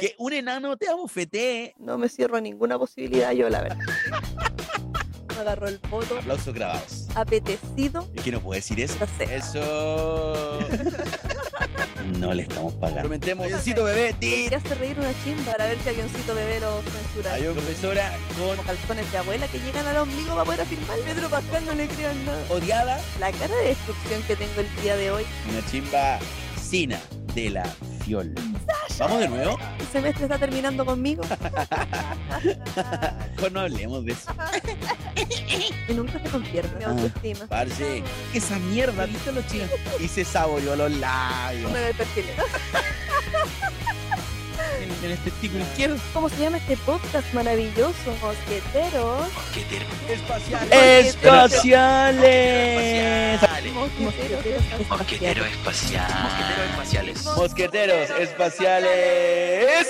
que un enano te abofetee. No me cierro a ninguna posibilidad yo, la verdad. Me agarró el poto Aplausos grabados. apetecido. ¿Y qué no puede decir eso? No sé. Eso. No le estamos pagando. Prometemos, avioncito bebé, tit. Te hace reír una chimba para ver si avioncito bebé lo censura. Hay una profesora Como calzones de abuela que llegan al ombligo para poder afirmar. Pedro Pascal no le crean nada. con odiada, La cara de destrucción que tengo el día de hoy. una chimba sina de la fiol. ¿Vamos de nuevo? El semestre está terminando conmigo Mejor no hablemos de eso. y nunca se convierte mi Ah. autoestima. Parce, esa mierda, ¿viste los chicos? Y se saboreó los labios. Me ve perfil. En, en el testículo izquierdo. ¿Cómo se llama este podcast maravilloso? Mosqueteros. Espaciales. Espaciales. Mosqueteros. Mosquetero espacial. Mosqueteros espaciales. Mosqueteros espaciales.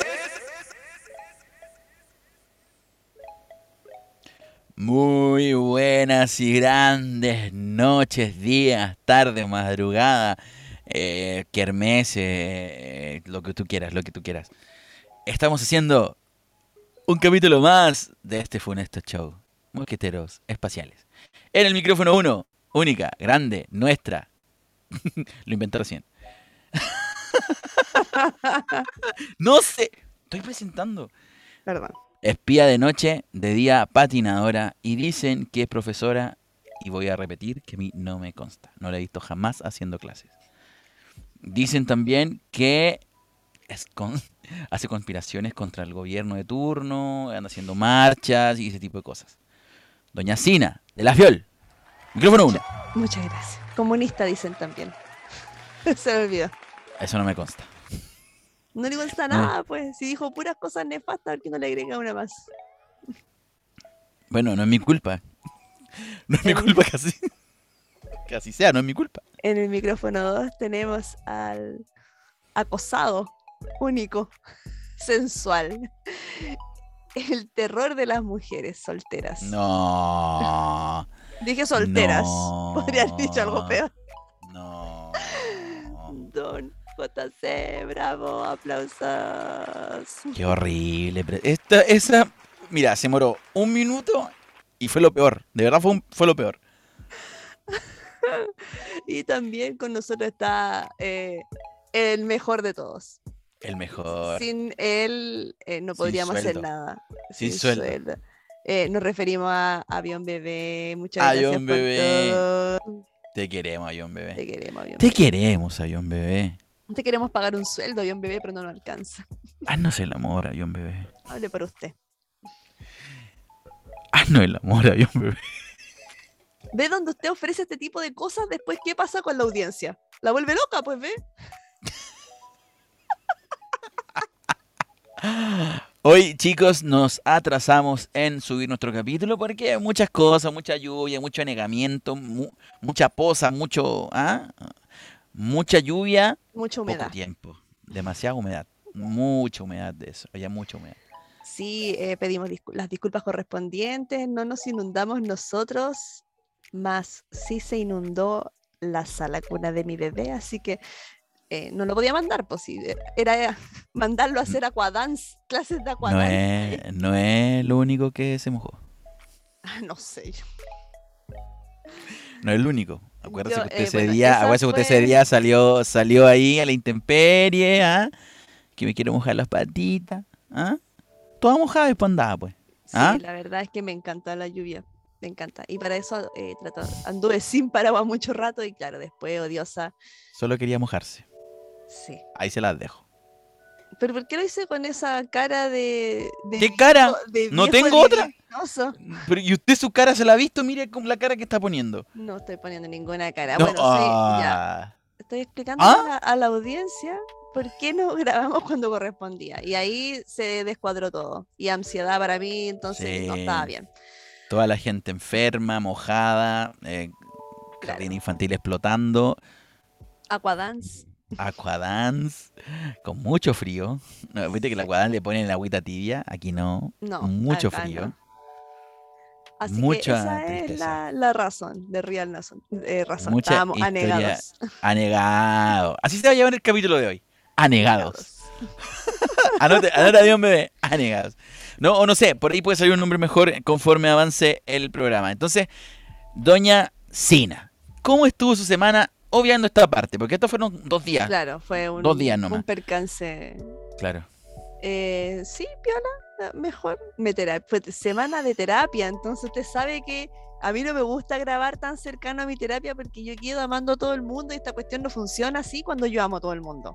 Muy buenas y grandes noches, días, tarde, madrugada, eh, kermés, eh, lo que tú quieras, lo que tú quieras. Estamos haciendo un capítulo más de este funesto show, Mosqueteros Espaciales. En el micrófono 1, única, grande, nuestra. lo inventé recién. no sé, estoy presentando. Perdón. Espía de noche, de día patinadora y dicen que es profesora y voy a repetir que a mí no me consta, no la he visto jamás haciendo clases. Dicen también que es con- hace conspiraciones contra el gobierno de turno, anda haciendo marchas y ese tipo de cosas. Doña Sina, de la Fiol, micrófono 1. Muchas gracias. Comunista dicen también. Se me olvidó. Eso no me consta. No le consta No. nada, pues. Si dijo puras cosas nefastas, ¿por qué no le agrega una más? Bueno, no es mi culpa. No es mi culpa que así, que así sea, no es mi culpa. En el micrófono 2 tenemos al acosado único, sensual. El terror de las mujeres solteras. No. Dije solteras. No. Podría haber dicho algo peor. No. Don JC, bravo, aplausos. Qué horrible. Esta, esa, mira, se moró un minuto y fue lo peor. De verdad fue, un- fue lo peor. Y también con nosotros está eh, el mejor de todos. El mejor. Sin él eh, no Sin podríamos hacer nada. Sin sueldo. Eh, nos referimos a Avión Bebé. Muchas Avión gracias por Bebé. todo. Te queremos, Avión Te Bebé. queremos, Avión Te Bebé. queremos, Avión Bebé. Te queremos pagar un sueldo, Avión Bebé, pero no nos alcanza. Haznos el amor, Avión Bebé. Hable por usted. Haznos el amor, Avión Bebé. ¿Ve donde usted ofrece este tipo de cosas? Después, ¿qué pasa con la audiencia? ¿La vuelve loca? Pues ve. Hoy, chicos, nos atrasamos en subir nuestro capítulo porque muchas cosas, mucha lluvia, mucho anegamiento, mu- mucha poza, mucho, ¿ah? mucha lluvia, Mucha poco tiempo, demasiada humedad, mucha humedad de eso, había mucha humedad. Sí, eh, pedimos las disculpas correspondientes. No nos inundamos nosotros, más sí se inundó la sala cuna de mi bebé, así que eh, no lo podía mandar, pues sí, era mandarlo a hacer aquadance, clases de No aquadance. es, no es lo único que se mojó, Ah, No sé. no es el único. Acuérdese que usted eh, ese bueno, día, acuérdese que usted ese día salió, salió ahí a la intemperie, ¿ah? que me quiero mojar las patitas, ¿ah? toda mojada y andaba, pues. Sí, ¿Ah? la verdad es que me encanta la lluvia. Me encanta. Y para eso eh, trato- anduve sin paraguas mucho rato y claro, después odiosa. Solo quería mojarse. Sí. Ahí se las dejo. Pero ¿por qué lo hice con esa cara de. de ¿Qué viejo- cara? de ¿No tengo otra? Pero, ¿Y usted su cara se la ha visto? Mire con la cara que está poniendo. No estoy poniendo ninguna cara. No, bueno, sí, ya. ah, Estoy explicando ¿Ah? a, la, a la audiencia por qué no grabamos cuando correspondía. Y ahí se descuadró todo. Y ansiedad para mí, entonces no estaba bien. Toda la gente enferma, mojada, eh, Claro. jardín infantil explotando, Aquadance. Aquadance, con mucho frío. No, Viste que el aquadance le ponen la agüita tibia, aquí no. No. mucho acá frío. no. Así Mucha que esa es la, la razón de Real Nason. eh, razón. Mucha historia anegados. Anegado. Así se va a llevar el capítulo de hoy. Anegados. Anota, anota bebé. Anegas. No, o no sé, por ahí puede salir un nombre mejor conforme avance el programa. Entonces, doña Sina, ¿cómo estuvo su semana obviando esta parte? Porque estos fueron dos días. Claro, fue un, Dos días nomás. un percance. Claro. Eh, sí, piola, eh, mejor. Me fue semana de terapia, entonces usted sabe que a mí no me gusta grabar tan cercano a mi terapia porque yo quedo amando a todo el mundo y esta cuestión no funciona así cuando yo amo a todo el mundo.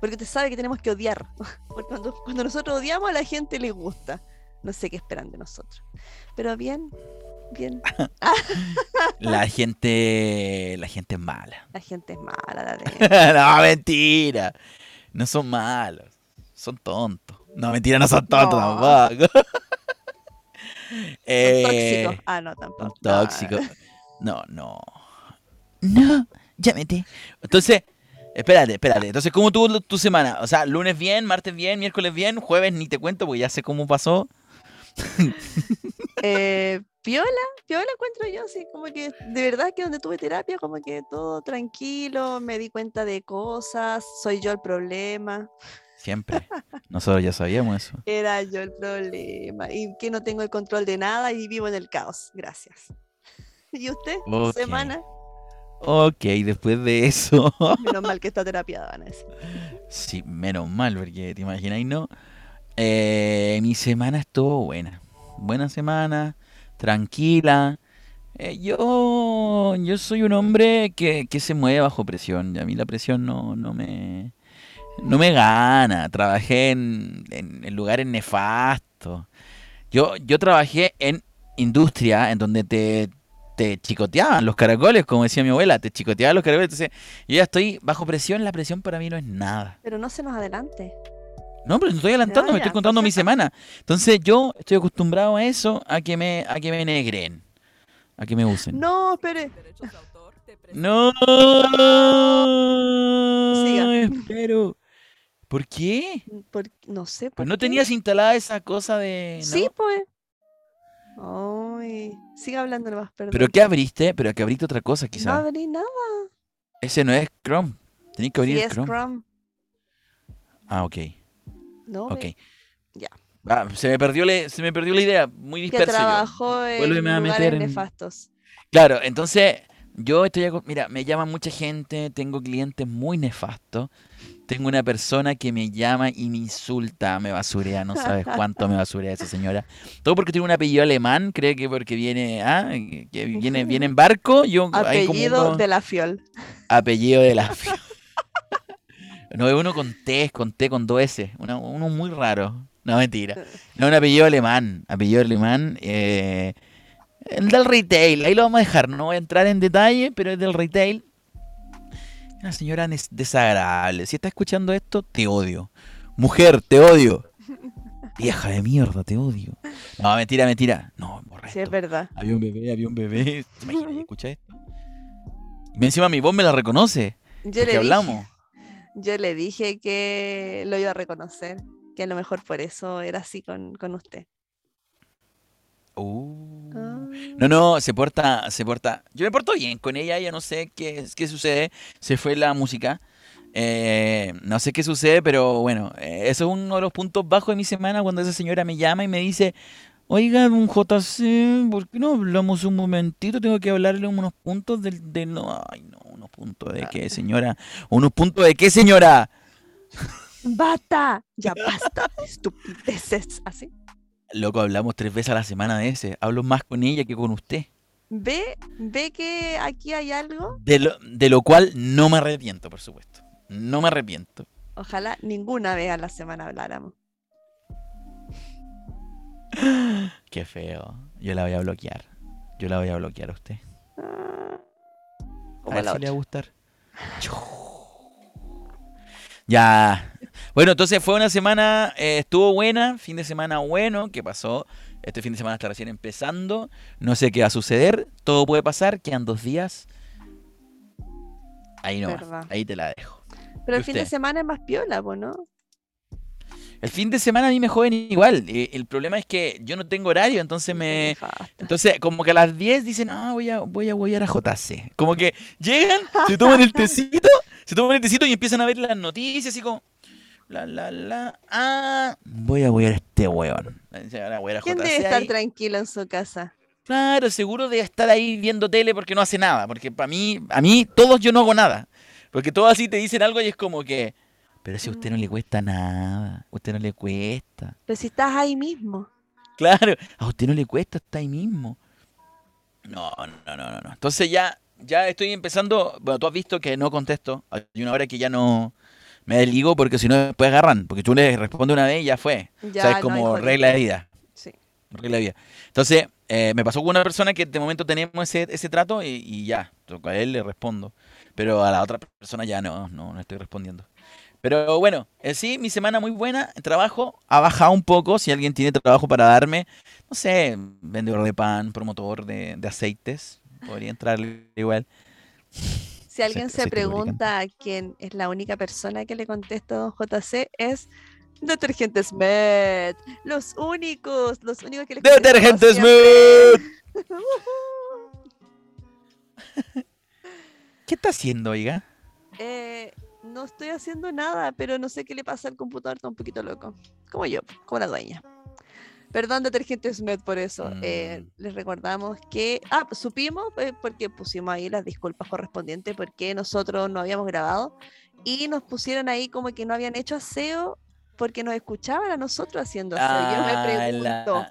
Porque usted sabe que tenemos que odiar. Porque cuando, cuando nosotros odiamos a la gente le gusta. No sé qué esperan de nosotros. Pero bien, bien. La gente. La gente es mala. La gente es mala, la no, mentira. No son malos. Son tontos. No, mentira, no son tontos No. tampoco. Eh, tóxicos. Ah, no, tampoco. tóxicos. No, no. No, ya metí. Entonces, espérate, espérate. Entonces, ¿cómo tuvo tu semana? O sea, lunes bien, martes bien, miércoles bien, jueves ni te cuento porque ya sé cómo pasó. Eh, piola, piola encuentro yo, sí, como que de verdad que donde tuve terapia, como que todo tranquilo, me di cuenta de cosas, soy yo el problema, Siempre. Nosotros ya sabíamos eso. era yo el problema, y que no tengo el control de nada y vivo en el caos, gracias. ¿Y usted? ¿Su Ok. Semana? Ok, después de eso. Menos mal que está terapiada, van a decir. Sí, menos mal, porque te imagináis, ¿no? Eh, mi semana estuvo buena. Buena semana, tranquila. Eh, yo, yo soy un hombre que, que se mueve bajo presión. A mí la presión no, no me, no me gana. Trabajé en, en- en lugares nefastos. Yo, yo trabajé en industria en donde te, te chicoteaban los caracoles, como decía mi abuela, te chicoteaban los caracoles. Entonces, yo ya estoy bajo presión. La presión para mí no es nada. Pero no se nos adelante. No, pero estoy adelantando, me estoy contando mi semana. Entonces yo estoy acostumbrado a eso, a que me, a que me negren, a que me usen. No, espere. No, Siga. espero. ¿Por qué? por- no sé. Pues ¿por no qué? tenías instalada esa cosa de. ¿no? Sí, pues. Ay, siga hablando más, perdón. Pero que abriste, pero que abriste otra cosa No quizás. abrí nada. Ese no es Chrome. Tenés que abrir Sí, el es Chrome. Chrome. Ah, ok. No, Ok. ve, Ya. Ah, se me perdió la, se me perdió la idea, muy que disperso yo. trabajó en Vuélveme a meter en- nefastos. Claro, entonces yo estoy, mira, me llama mucha gente, tengo clientes muy nefastos, tengo una persona que me llama y me insulta, me basurea, no sabes cuánto me basurea esa señora. Todo porque tiene un apellido alemán, cree que porque viene, ah, que viene, viene en barco, yo hay como Apellido uno- de la Fiol. apellido de la No, es uno con T, con T, con dos S, una- uno muy raro. No, mentira. No, un apellido alemán, apellido alemán, eh, el del retail, ahí lo vamos a dejar, no voy a entrar en detalle, pero es del retail. Una señora nes- desagradable. Si está escuchando esto, te odio. Mujer, te odio. Vieja de mierda, te odio. No, mentira, mentira. No, borra Sí, es verdad. Había un bebé, había un bebé. ¿Te imaginas? ¿Escucha esto? Y encima mi voz me la reconoce. Yo le, hablamos. Yo le dije que lo iba a reconocer. Que a lo mejor por eso era así con, con usted. Uh. Ah. No, no, se porta, se porta. Yo me porto bien con ella, ella no sé qué, qué sucede. Se fue la música. Eh, no sé qué sucede, pero bueno, eh, eso es uno de los puntos bajos de mi semana cuando esa señora me llama y me dice, oiga, un JC, ¿por qué no hablamos un momentito? Tengo que hablarle unos puntos del, del- no, ay no, unos puntos de qué, señora, unos puntos de qué, señora. ¡Basta! Ya basta. Estupideces. Así. Loco, hablamos tres veces a la semana de ese. Hablo más con ella que con usted. Ve, ve que aquí hay algo. De lo, de lo cual no me arrepiento, por supuesto. No me arrepiento. Ojalá ninguna vez a la semana habláramos. Qué feo. Yo la voy a bloquear. Yo la voy a bloquear a usted. Ah, A como la si le va a gustar. Ya. Bueno, entonces fue una semana, eh, estuvo buena, fin de semana bueno. ¿Qué pasó? Este fin de semana está recién empezando. No sé qué va a suceder. Todo puede pasar. Quedan dos días. Ahí no. Ahí te la dejo. Pero ¿Y el fin de semana es más piola, ¿no? El fin de semana a mí me joden igual. El problema es que yo no tengo horario, entonces me. Entonces, como que a las 10 dicen, ah, voy a, voy a huear a JC. Como que llegan, se toman el tecito, se toman el tecito y empiezan a ver las noticias, así como, La, la, la. Ah, voy a huear a este weón. Voy a ¿Quién debe estar ahí. tranquilo en su casa? Claro, seguro de estar ahí viendo tele porque no hace nada. Porque para mí, a mí, todos yo no hago nada. Porque todos así te dicen algo y es como que. Pero si a usted no le cuesta nada, a usted no le cuesta. Pero si estás ahí mismo. Claro, a usted no le cuesta, está ahí mismo. No, no, no, no, no. Entonces ya, ya estoy empezando. Bueno, tú has visto que no contesto. Hay una hora que ya no me desligo porque si no después agarran. Porque tú le respondes una vez y ya fue. Ya, o sea, es como regla de vida. Sí. Regla de vida. Entonces, eh, me pasó con una persona que de momento tenemos ese, ese trato y, y ya. A él le respondo. Pero a la otra persona ya no, no, no estoy respondiendo. Pero bueno, sí, mi semana muy buena. El trabajo ha bajado un poco. Si alguien tiene trabajo para darme, no sé, vendedor de pan, promotor de, de aceites, podría entrar igual. Si alguien se pregunta quién es la única persona que le contesta a don JC, es Detergentes Med. Los únicos, los únicos que le ¡Detergentes Med! ¿Qué está haciendo, oiga? Eh, no estoy haciendo nada, pero no sé qué le pasa al computador, está un poquito loco. Como yo, como la dueña. Perdón, Detergentes Med, por eso. Eh, Mm. les recordamos que. Ah, supimos, eh, porque pusimos ahí las disculpas correspondientes, porque nosotros no habíamos grabado y nos pusieron ahí como que no habían hecho aseo porque nos escuchaban a nosotros haciendo aseo. Yo me Ah, pregunto.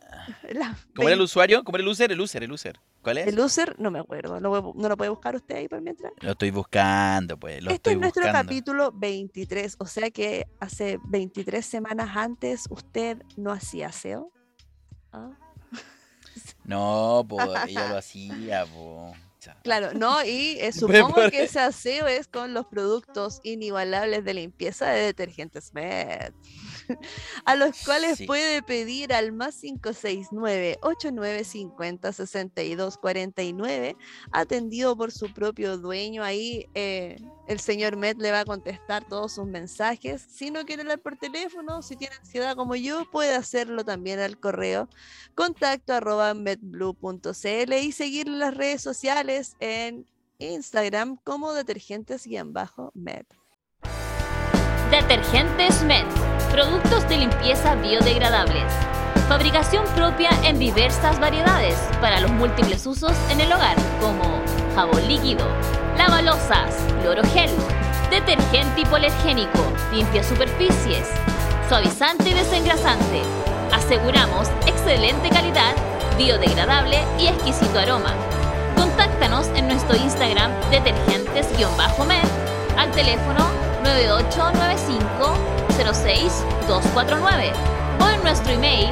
la- ¿Cómo era el usuario? ¿Cómo era el user? El user, el user. ¿Cuál es? el user? No me acuerdo. ¿No, lo- no lo puede buscar usted ahí por mientras? Lo estoy buscando, pues. Lo este estoy es nuestro buscando. capítulo 23, o sea que hace 23 semanas antes usted no hacía aseo. Ah, No, pues ella lo hacía, pues. Claro, no, y eh, supongo que ese aseo es con los productos inigualables de limpieza de detergentes Med, a los cuales Sí. puede pedir al más 569-8950-6249, atendido por su propio dueño. Ahí eh, el señor Med le va a contestar todos sus mensajes. Si no quiere hablar por teléfono, si tiene ansiedad como yo, puede hacerlo también al correo contacto arroba medblue.cl y seguir en las redes sociales en Instagram como detergentes-med. Detergentes Med. Productos de limpieza biodegradables. Fabricación propia en diversas variedades para los múltiples usos en el hogar, como jabón líquido, lavalosas, clorogel, detergente hipoalergénico, limpia superficies, suavizante y desengrasante. Aseguramos excelente calidad, biodegradable y exquisito aroma. Contáctanos en nuestro Instagram detergentes-med al teléfono 9895-06249 o en nuestro email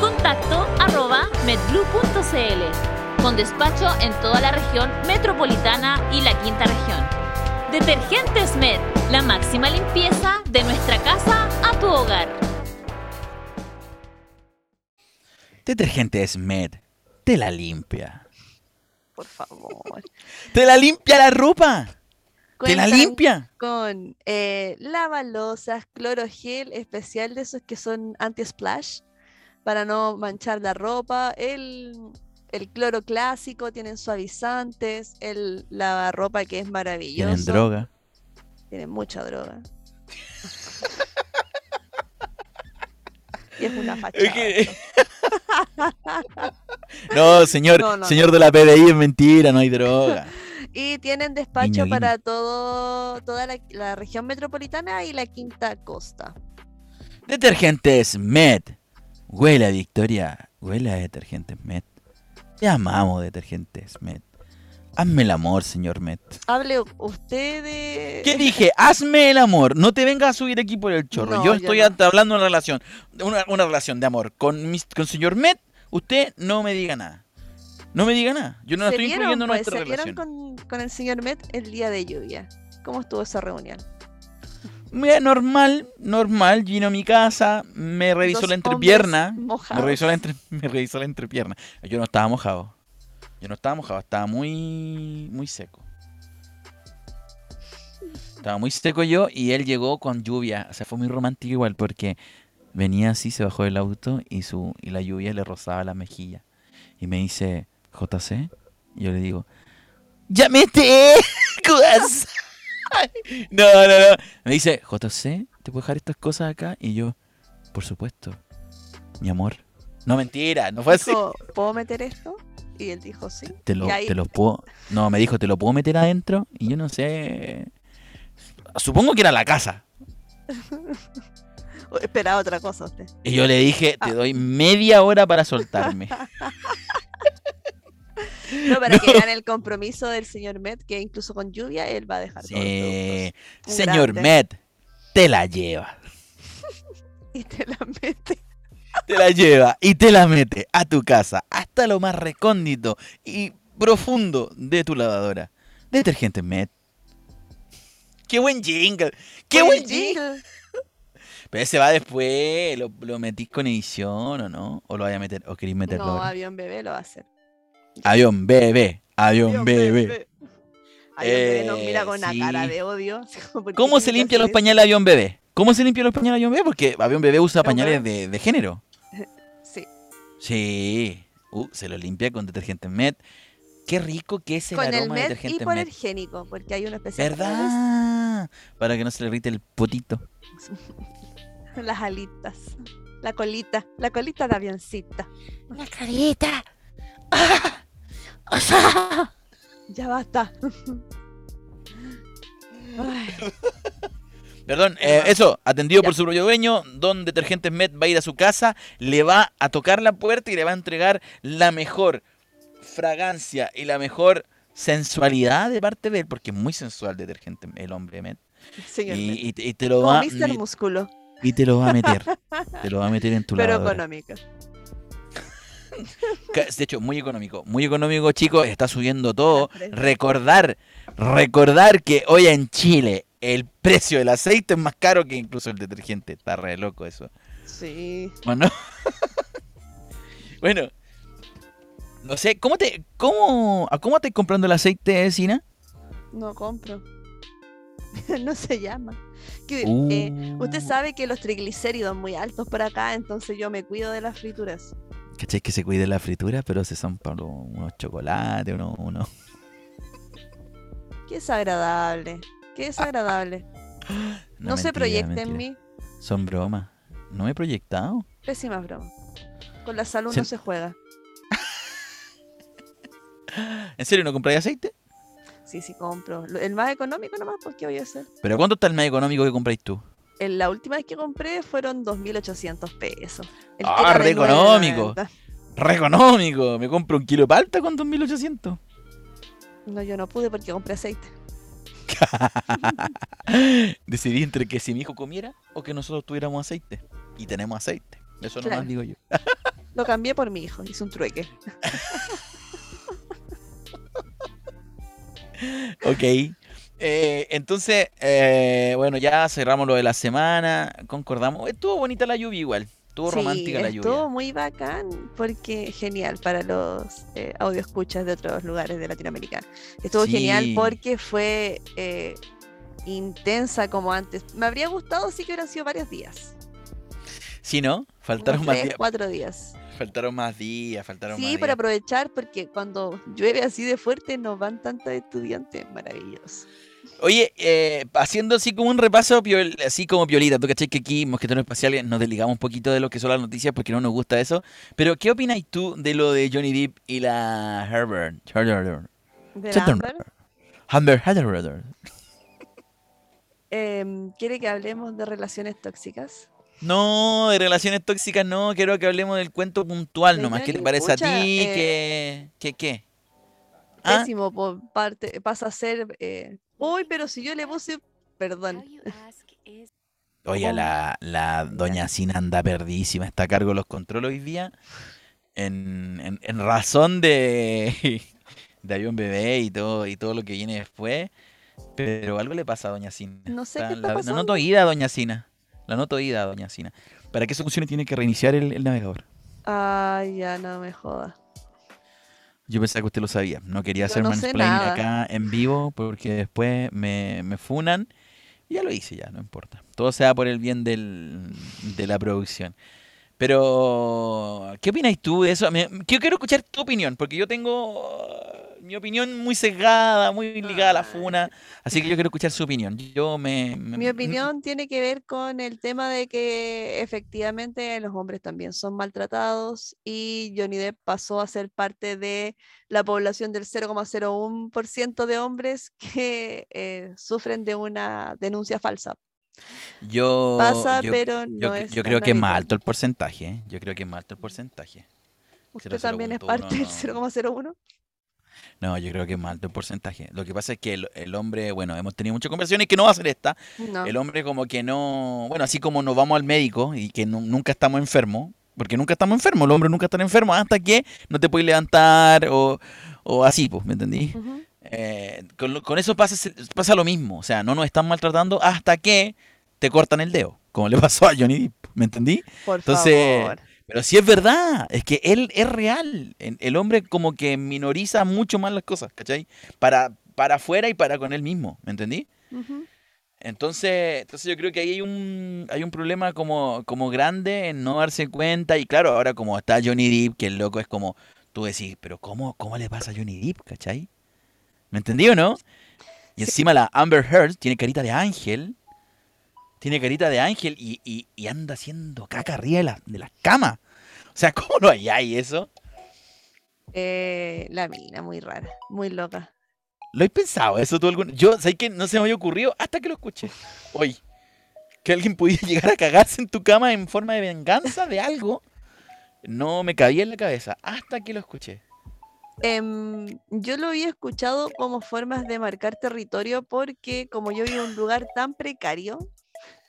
contacto arroba medblue.cl con despacho en toda la región metropolitana y la quinta región. Detergentes Med, la máxima limpieza de nuestra casa a tu hogar. Detergente es Med. Te la limpia. Por favor. ¡Te la limpia la ropa! ¡Te la limpia! Con eh, lavalosas, clorogel especial de esos que son anti-splash para no manchar la ropa. El, el cloro clásico, tienen suavizantes. El lavarropa que es maravilloso. Tienen droga. Tienen mucha droga. y es una fachada. No, señor, No, no, señor de la PDI, es mentira, no hay droga. Y tienen despacho Guiño, guiño. para todo, toda la, la región metropolitana y la quinta costa. Detergentes Med. Huele a Victoria. Huele a detergentes Med. Te amamos, detergentes Med. Hazme el amor, señor Med. Hable usted de... ¿Qué dije? Hazme el amor. No te vengas a subir aquí por el chorro. No, yo estoy no. hablando de una relación. Una, una relación de amor. Con, mis, con señor Med, usted no me diga nada. No me diga nada. Yo no la estoy vieron, incluyendo en pues, nuestra se relación. con, con el señor Met el día de lluvia. ¿Cómo estuvo esa reunión? Mira, normal, normal. Vino a mi casa, me revisó Dos la entrepierna. Me revisó, la entre- me revisó la entrepierna. Yo no estaba mojado. Yo no estaba mojado, estaba muy, muy seco. Estaba muy seco yo y él llegó con lluvia. O sea, fue muy romántico igual porque venía así, se bajó del auto y, su, y la lluvia le rozaba la mejilla. Y me dice, JC. Y yo le digo, ¡Llámete! No, no, no. Me dice, JC, ¿te puedo dejar estas cosas acá? Y yo, por supuesto, mi amor. No, mentira, no fue así. Dijo, ¿puedo meter esto? Y él dijo, sí. Te lo, ahí- te lo puedo. No, me dijo, ¿te lo puedo meter adentro? Y yo no sé. Supongo que era la casa. Esperaba otra cosa usted. Y yo le dije, Ah. te doy media hora para soltarme. No, para que vean el compromiso del señor Met, que incluso con lluvia él va a dejar Sí. Señor grande. Met, te la lleva. Y te la mete. Te la lleva y te la mete a tu casa, hasta lo más recóndito y profundo de tu lavadora. Detergente Met. ¡Qué buen jingle! ¡Qué buen jingle! jingle. Pero ese va después, ¿lo, lo metís con edición o no? ¿O lo vaya a meter? ¿O queréis meterlo No, ahora? avión bebé lo va a hacer. Avión bebé, avión bebé. Avión bebé nos Eh, mira con una sí. cara de odio. así como, ¿por qué ¿Cómo se limpian los pañales avión bebé? ¿Cómo se limpian los pañales avión bebé? Porque avión bebé usa pañales de, de género. Sí. Sí. Uh, se lo limpia con detergente Met. Qué rico que es el Con el de Met y detergente por Met. el génico, porque hay una especial. ¿Verdad? Para que no se le irrite el potito. Las alitas. La colita. La colita de avioncita. La Ya basta. Perdón, eh, eso, atendido Ya. por su propio dueño, Don Detergentes Met va a ir a su casa, le va a tocar la puerta y le va a entregar la mejor fragancia y la mejor sensualidad de parte de él, porque es muy sensual Detergente el hombre Met. señor. Y, y te- y te lo Como va Músculo, y te lo va a meter. te lo va a meter en tu pero lavadora. económica. Ca- De hecho, muy económico. Muy económico, chicos. Está subiendo todo. Recordar, recordar que hoy en Chile el precio del aceite es más caro que incluso el detergente. Está re loco eso. Sí. Bueno. bueno. No sé, ¿cómo te, cómo, a cómo estás comprando el aceite, Sina? No compro. no se llama. Que, Uh. eh, usted sabe que los triglicéridos muy altos por acá, entonces yo me cuido de las frituras. ¿Cachai que se cuide la fritura? Pero se son para unos chocolates, unos... unos- Qué desagradable. Qué desagradable. No, No, se proyecte en mí. Son bromas. No me he proyectado. Pésima broma. Con la salud Se- no se juega. ¿En serio no compráis aceite? Sí, sí, compro. El más económico nomás, pues, ¿qué voy a hacer? ¿Pero cuánto está el más económico que compráis tú? En la última vez que compré fueron 2.800 pesos. El Ah, re económico. 9.90. Re económico. Me compro un kilo de palta con 2.800. No, yo no pude porque compré aceite. Decidí entre que si mi hijo comiera o que nosotros tuviéramos aceite. Y tenemos aceite. Eso Claro. nomás digo yo. Lo cambié por mi hijo, hice un trueque. Ok. Eh, entonces, eh, bueno, ya cerramos lo de la semana. Concordamos. Estuvo bonita la lluvia igual. Estuvo Sí, romántica la estuvo lluvia. muy bacán porque genial para los eh, escuchas de otros lugares de Latinoamérica. Estuvo genial porque fue eh, intensa como antes. Me habría gustado sí que hubieran sido varios días. Sí, ¿no? Faltaron unos más tres, días. cuatro días. Faltaron más días. Faltaron más Sí, para días. aprovechar porque cuando llueve así de fuerte no van tantos estudiantes. Maravilloso. Oye, eh, haciendo así como un repaso, así como piolita, tú cachai que aquí, Mosqueteros Espaciales, nos desligamos un poquito de lo que son las noticias porque no nos gusta eso. Pero, ¿qué opinas tú de lo de Johnny Depp y la Herbert? Herbert. ¿De la Chatterton. Amber? Amber Heard. Em, ¿Quiere que hablemos de relaciones tóxicas? No, de relaciones tóxicas no, quiero que hablemos del cuento puntual nomás. ¿Qué te parece a ti? eh, ¿Qué, qué, qué? ¿Ah? Pésimo por parte, pasa a ser. Eh, Uy, pero si yo le puse. Perdón. Oye, la, la doña Sina anda perdísima, está a cargo de los controles hoy día. En, en- en razón de, de avión bebé y todo, y todo lo que viene después. Pero algo le pasa a doña Sina. No sé qué está la, la pasando. noto oída, doña Sina. La noto oída, doña Sina. Para que eso funcione tiene que reiniciar el, el navegador. Ay, ya no me joda. Yo pensaba que usted lo sabía. No quería Yo hacer no mansplaining acá en vivo porque después me, me funan. Ya lo hice, ya, no importa. Todo sea por el bien del, de la producción. Pero, ¿qué opinas tú de eso? Yo quiero escuchar tu opinión, porque yo tengo uh, mi opinión muy sesgada, muy ligada a la Ay. funa, así que yo quiero escuchar su opinión. Yo me... me- Mi opinión tiene que ver con el tema de que efectivamente los hombres también son maltratados y Johnny Depp pasó a ser parte de la población del 0,01% de hombres que eh, sufren de una denuncia falsa. Yo, Pasa, yo, pero yo no cre- es yo creo que es más alto el porcentaje, ¿eh? Yo creo que es más alto el porcentaje. ¿Usted también es 0,01, parte del no. 0,01? No, yo creo que es más alto el porcentaje. Lo que pasa es que el, el hombre, bueno, hemos tenido muchas conversaciones que no va a ser esta. No. El hombre como que no, bueno, así como nos vamos al médico y que nu- nunca estamos enfermos, porque nunca estamos enfermos, el hombre nunca está enfermo hasta que no te puedes levantar o, o así, pues, ¿me entendí? Ujú. Eh, con, eso pasa, pasa lo mismo, o sea, no nos están maltratando hasta que te cortan el dedo, como le pasó a Johnny Depp, ¿me entendí? Por Entonces, favor. Pero sí es verdad, es que él es real. El, hombre como que minoriza mucho más las cosas, ¿cachai? Para, para afuera y para con él mismo, ¿me entendí? Entonces, entonces yo creo que ahí hay un, hay un problema como, como grande en no darse cuenta. Y claro, ahora como está Johnny Depp, que el loco es como, tú decís, pero ¿cómo, cómo le pasa a Johnny Depp, cachai? ¿Me entendí o no? Y encima la Amber Heard tiene carita de ángel. Tiene carita de ángel y, y- y anda haciendo caca arriba de la, de la cama. O sea, ¿cómo no hay ahí eso? Eh, la mina, muy rara, muy loca. ¿Lo he pensado eso tú algún Yo, sé que no se me había ocurrido hasta que lo escuché hoy. Que alguien pudiera llegar a cagarse en tu cama en forma de venganza de algo. No me cabía en la cabeza hasta que lo escuché. Em, yo lo había escuchado como formas de marcar territorio porque como yo vivo en un lugar tan precario,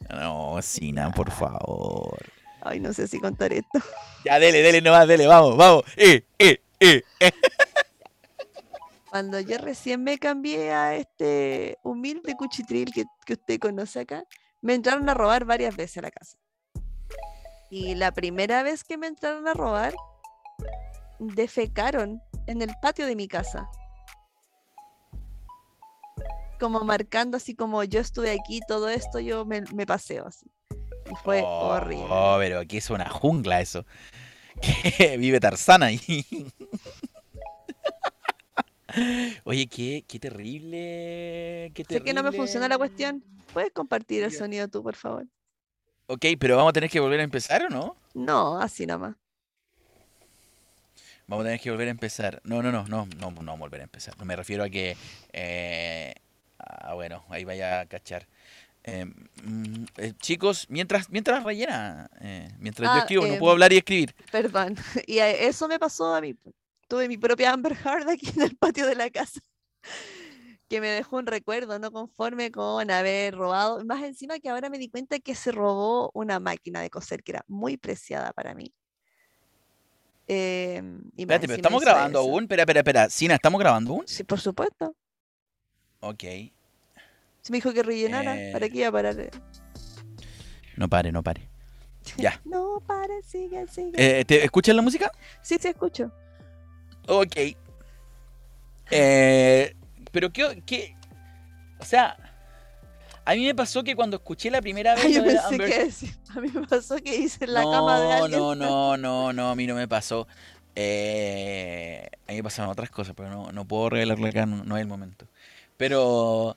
No, Sina, por favor. ay, no sé si contar esto. Ya, dele, dele nomás, dele, vamos, vamos. Eh, eh, eh, eh. Cuando yo recién me cambié a este humilde cuchitril que, que usted conoce acá, me entraron a robar varias veces a la casa. Y la primera vez que me entraron a robar, defecaron en el patio de mi casa. Como marcando así como yo estuve aquí, todo esto yo me, me paseo así. Y fue Oh, horrible. Oh, pero aquí es una jungla eso. Que vive Tarzana ahí. Oye, qué, qué terrible. Qué Sé que no me funciona la cuestión. ¿Puedes compartir el sonido tú, por favor? Ok, pero vamos a tener que volver a empezar o no? No, así nomás. Vamos a tener que volver a empezar. No, no, no, no, no, no volver a empezar. No me refiero a que. eh, ah, bueno, ahí vaya a cachar. Eh, mm, eh, chicos, mientras, mientras rellena, eh, mientras yo Ah, escribo, no em, puedo hablar y escribir. Perdón. Y eso me pasó a mí. Tuve mi propia Amber Heard aquí en el patio de la casa. Que me dejó un recuerdo no conforme con haber robado. Más encima que ahora me di cuenta que se robó una máquina de coser que era muy preciada para mí. Em, y Espérate, pero estamos grabando eso. aún. Espera, espera, espera. Sina, ¿estamos grabando aún? Sí, por supuesto. Ok. Se me dijo que rellenara. ¿Para Eh, qué iba a parar? No pare, no pare. Ya. No, pare, sigue, sigue. Eh, ¿te escuchas la música? Sí, sí, escucho. Ok. Eh, pero qué, qué. O sea, a mí me pasó que cuando escuché la primera vez Ay, yo lo de pensé Amber que decir. A mí me pasó que hice en la no, cama de alguien. No, no, no, no, a mí no me pasó. Eh, a mí me pasaron otras cosas, pero no, no puedo revelarlo acá, no, no es el momento. Pero,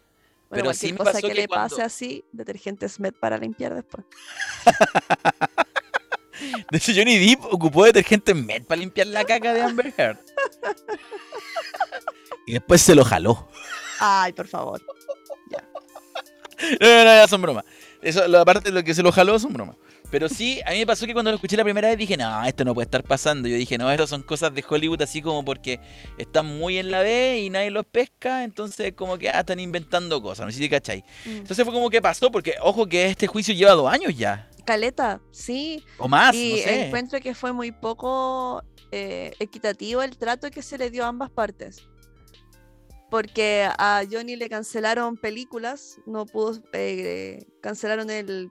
Bueno, pero sí me cosa pasó que, que le cuando- pase así, detergente Smet para limpiar después. de hecho Johnny Depp ocupó detergente Met para limpiar la caca de Amber Heard. y después se lo jaló. Ay, por favor. No, no, son bromas. Eso, la parte de lo que se lo jaló son bromas. Pero sí, a mí me pasó que cuando lo escuché la primera vez dije, no, esto no puede estar pasando. Yo dije, no, esto son cosas de Hollywood así como porque están muy en la B y nadie los pesca, entonces como que ah, están inventando cosas, no sé si te cachai. Mm. Entonces fue como que pasó, porque ojo que este juicio lleva dos años ya, Caleta, sí. o más, y no sé. encuentro que fue muy poco eh, equitativo el trato que se le dio a ambas partes. Porque a Johnny le cancelaron películas, no pudo, eh, cancelaron el,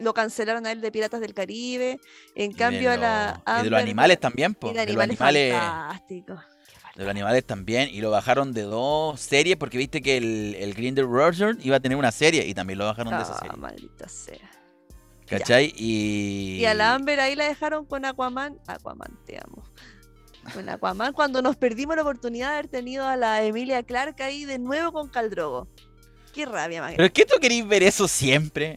lo cancelaron a él de Piratas del Caribe, en cambio a la y de los animales también, y de de los animales fantásticos. de los animales también, y lo bajaron de dos series porque viste que el, el Grinder Roger iba a tener una serie y también lo bajaron de esa Ah, serie. maldita sea. ¿Cachai? Y... Y a la Amber ahí la dejaron con Aquaman. Aquaman, te amo. Con Aquaman cuando nos perdimos la oportunidad de haber tenido a la Emilia Clark ahí de nuevo con Caldrogo. Qué rabia, más ¿Pero es que tú querís ver eso siempre?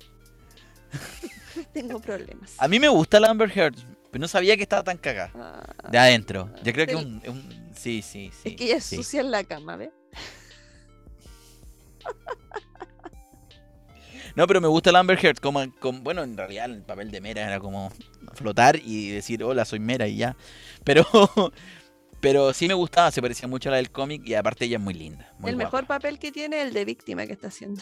Tengo problemas. A mí me gusta la Amber Heard, pero no sabía que estaba tan cagada. Ah, De adentro. Yo creo que un, un- Sí, sí, sí. es que ella es sí. sucia en la cama, ¿ves? No, pero me gusta la Amber Heard. Como, como- bueno, en realidad el papel de Mera era como flotar y decir, hola, soy Mera y ya. Pero, pero sí me gustaba, se parecía mucho a la del cómic y aparte ella es muy linda. muy el guapa. mejor papel que tiene es el de víctima que está haciendo.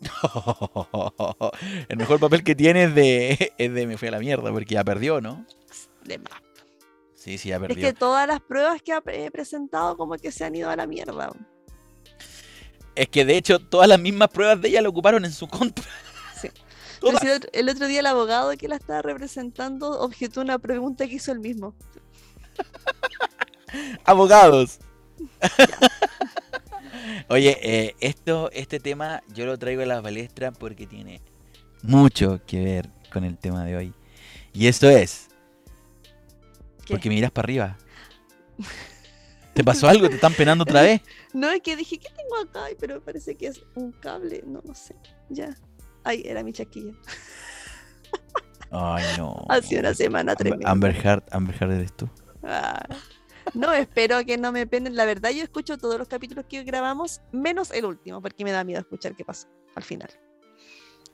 el mejor papel que tiene es de, es de Me fui a la mierda porque ya perdió, ¿no? De más. Sí, sí, ya Es perdió. que todas las pruebas que ha pre- presentado como que se han ido a la mierda. Es que de hecho todas las mismas pruebas de ella lo ocuparon en su contra. Sí. Todas. el otro día el abogado que la estaba representando objetó una pregunta que hizo el mismo. Abogados. Oye, eh, esto, este tema yo lo traigo a la palestra porque tiene mucho que ver con el tema de hoy. Y esto es, ¿Qué? porque miras para arriba. ¿Te pasó algo? ¿Te están penando otra vez? No, es que dije, ¿qué tengo acá? Ay, Pero parece que es un cable, no, no sé. Ya. Ay, era mi chaquilla. Ay, no. Ha sido una semana tremenda. Amber Heard, Amber Heard eres tú. Ah. No, espero que no me penen. La verdad, yo escucho todos los capítulos que grabamos, menos el último, porque me da miedo escuchar qué pasó al final.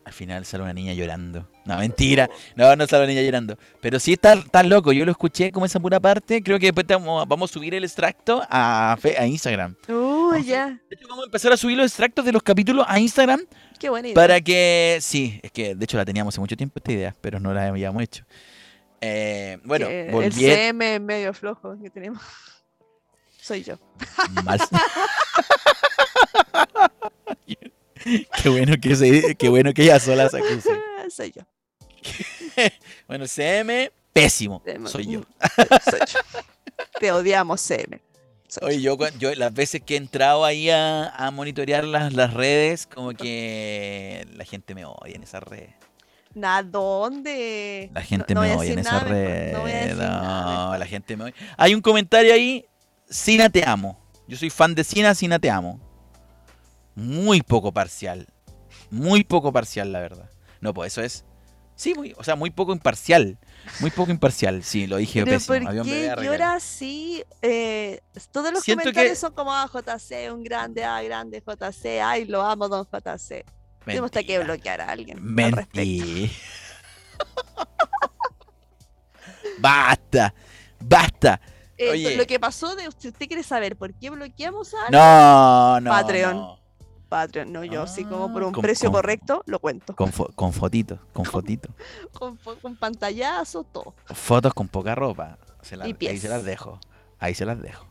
Al final sale una niña llorando. No, mentira. No, no sale una niña llorando. Pero sí está, está loco. Yo lo escuché como esa pura parte. Creo que después vamos, vamos a subir el extracto a, a Instagram. Uy, ya. De hecho, vamos a empezar a subir los extractos de los capítulos a Instagram Qué buena idea. para que... Sí, es que de hecho la teníamos hace mucho tiempo esta idea, pero no la habíamos hecho. Eh, bueno, el volví CM medio flojo que tenemos. Soy yo. mal. qué bueno que se, qué bueno que ella sola se acuse. Soy yo. Bueno, CM, pésimo. CM, Soy yo. Soy yo. Te odiamos, CM. Oye, yo, yo las veces que he entrado ahí a, a monitorear las, las redes, como que la gente me odia en esas redes. ¿A dónde? La gente no me a odia en nada mejor, redes. no voy a decir nada No, mejor. la gente me odia. Hay un comentario ahí, Sina te amo. Yo soy fan de Sina, Sina te amo. Muy poco parcial. Muy poco parcial, la verdad. No, pues eso es... Sí, muy, o sea, muy poco imparcial. Muy poco imparcial, sí, lo dije Pero pésimo. ¿por qué llora así? Eh, todos los Siento comentarios que- son como, ah, JC, un grande, ah, grande JC, ay, lo amo, don JC. Tenemos que bloquear a alguien al. Mentira. basta, basta. Eh, Oye. Lo que pasó, de, si usted quiere saber por qué bloqueamos a alguien, No, no. Patreon. no. Patreon, no yo, así como por Ah, un con- precio con- correcto, lo cuento. Con, fo- con fotitos, con fotitos. Con, con pantallazos, todo. Fotos con poca ropa. Se Y ahí se las dejo. Ahí se las dejo.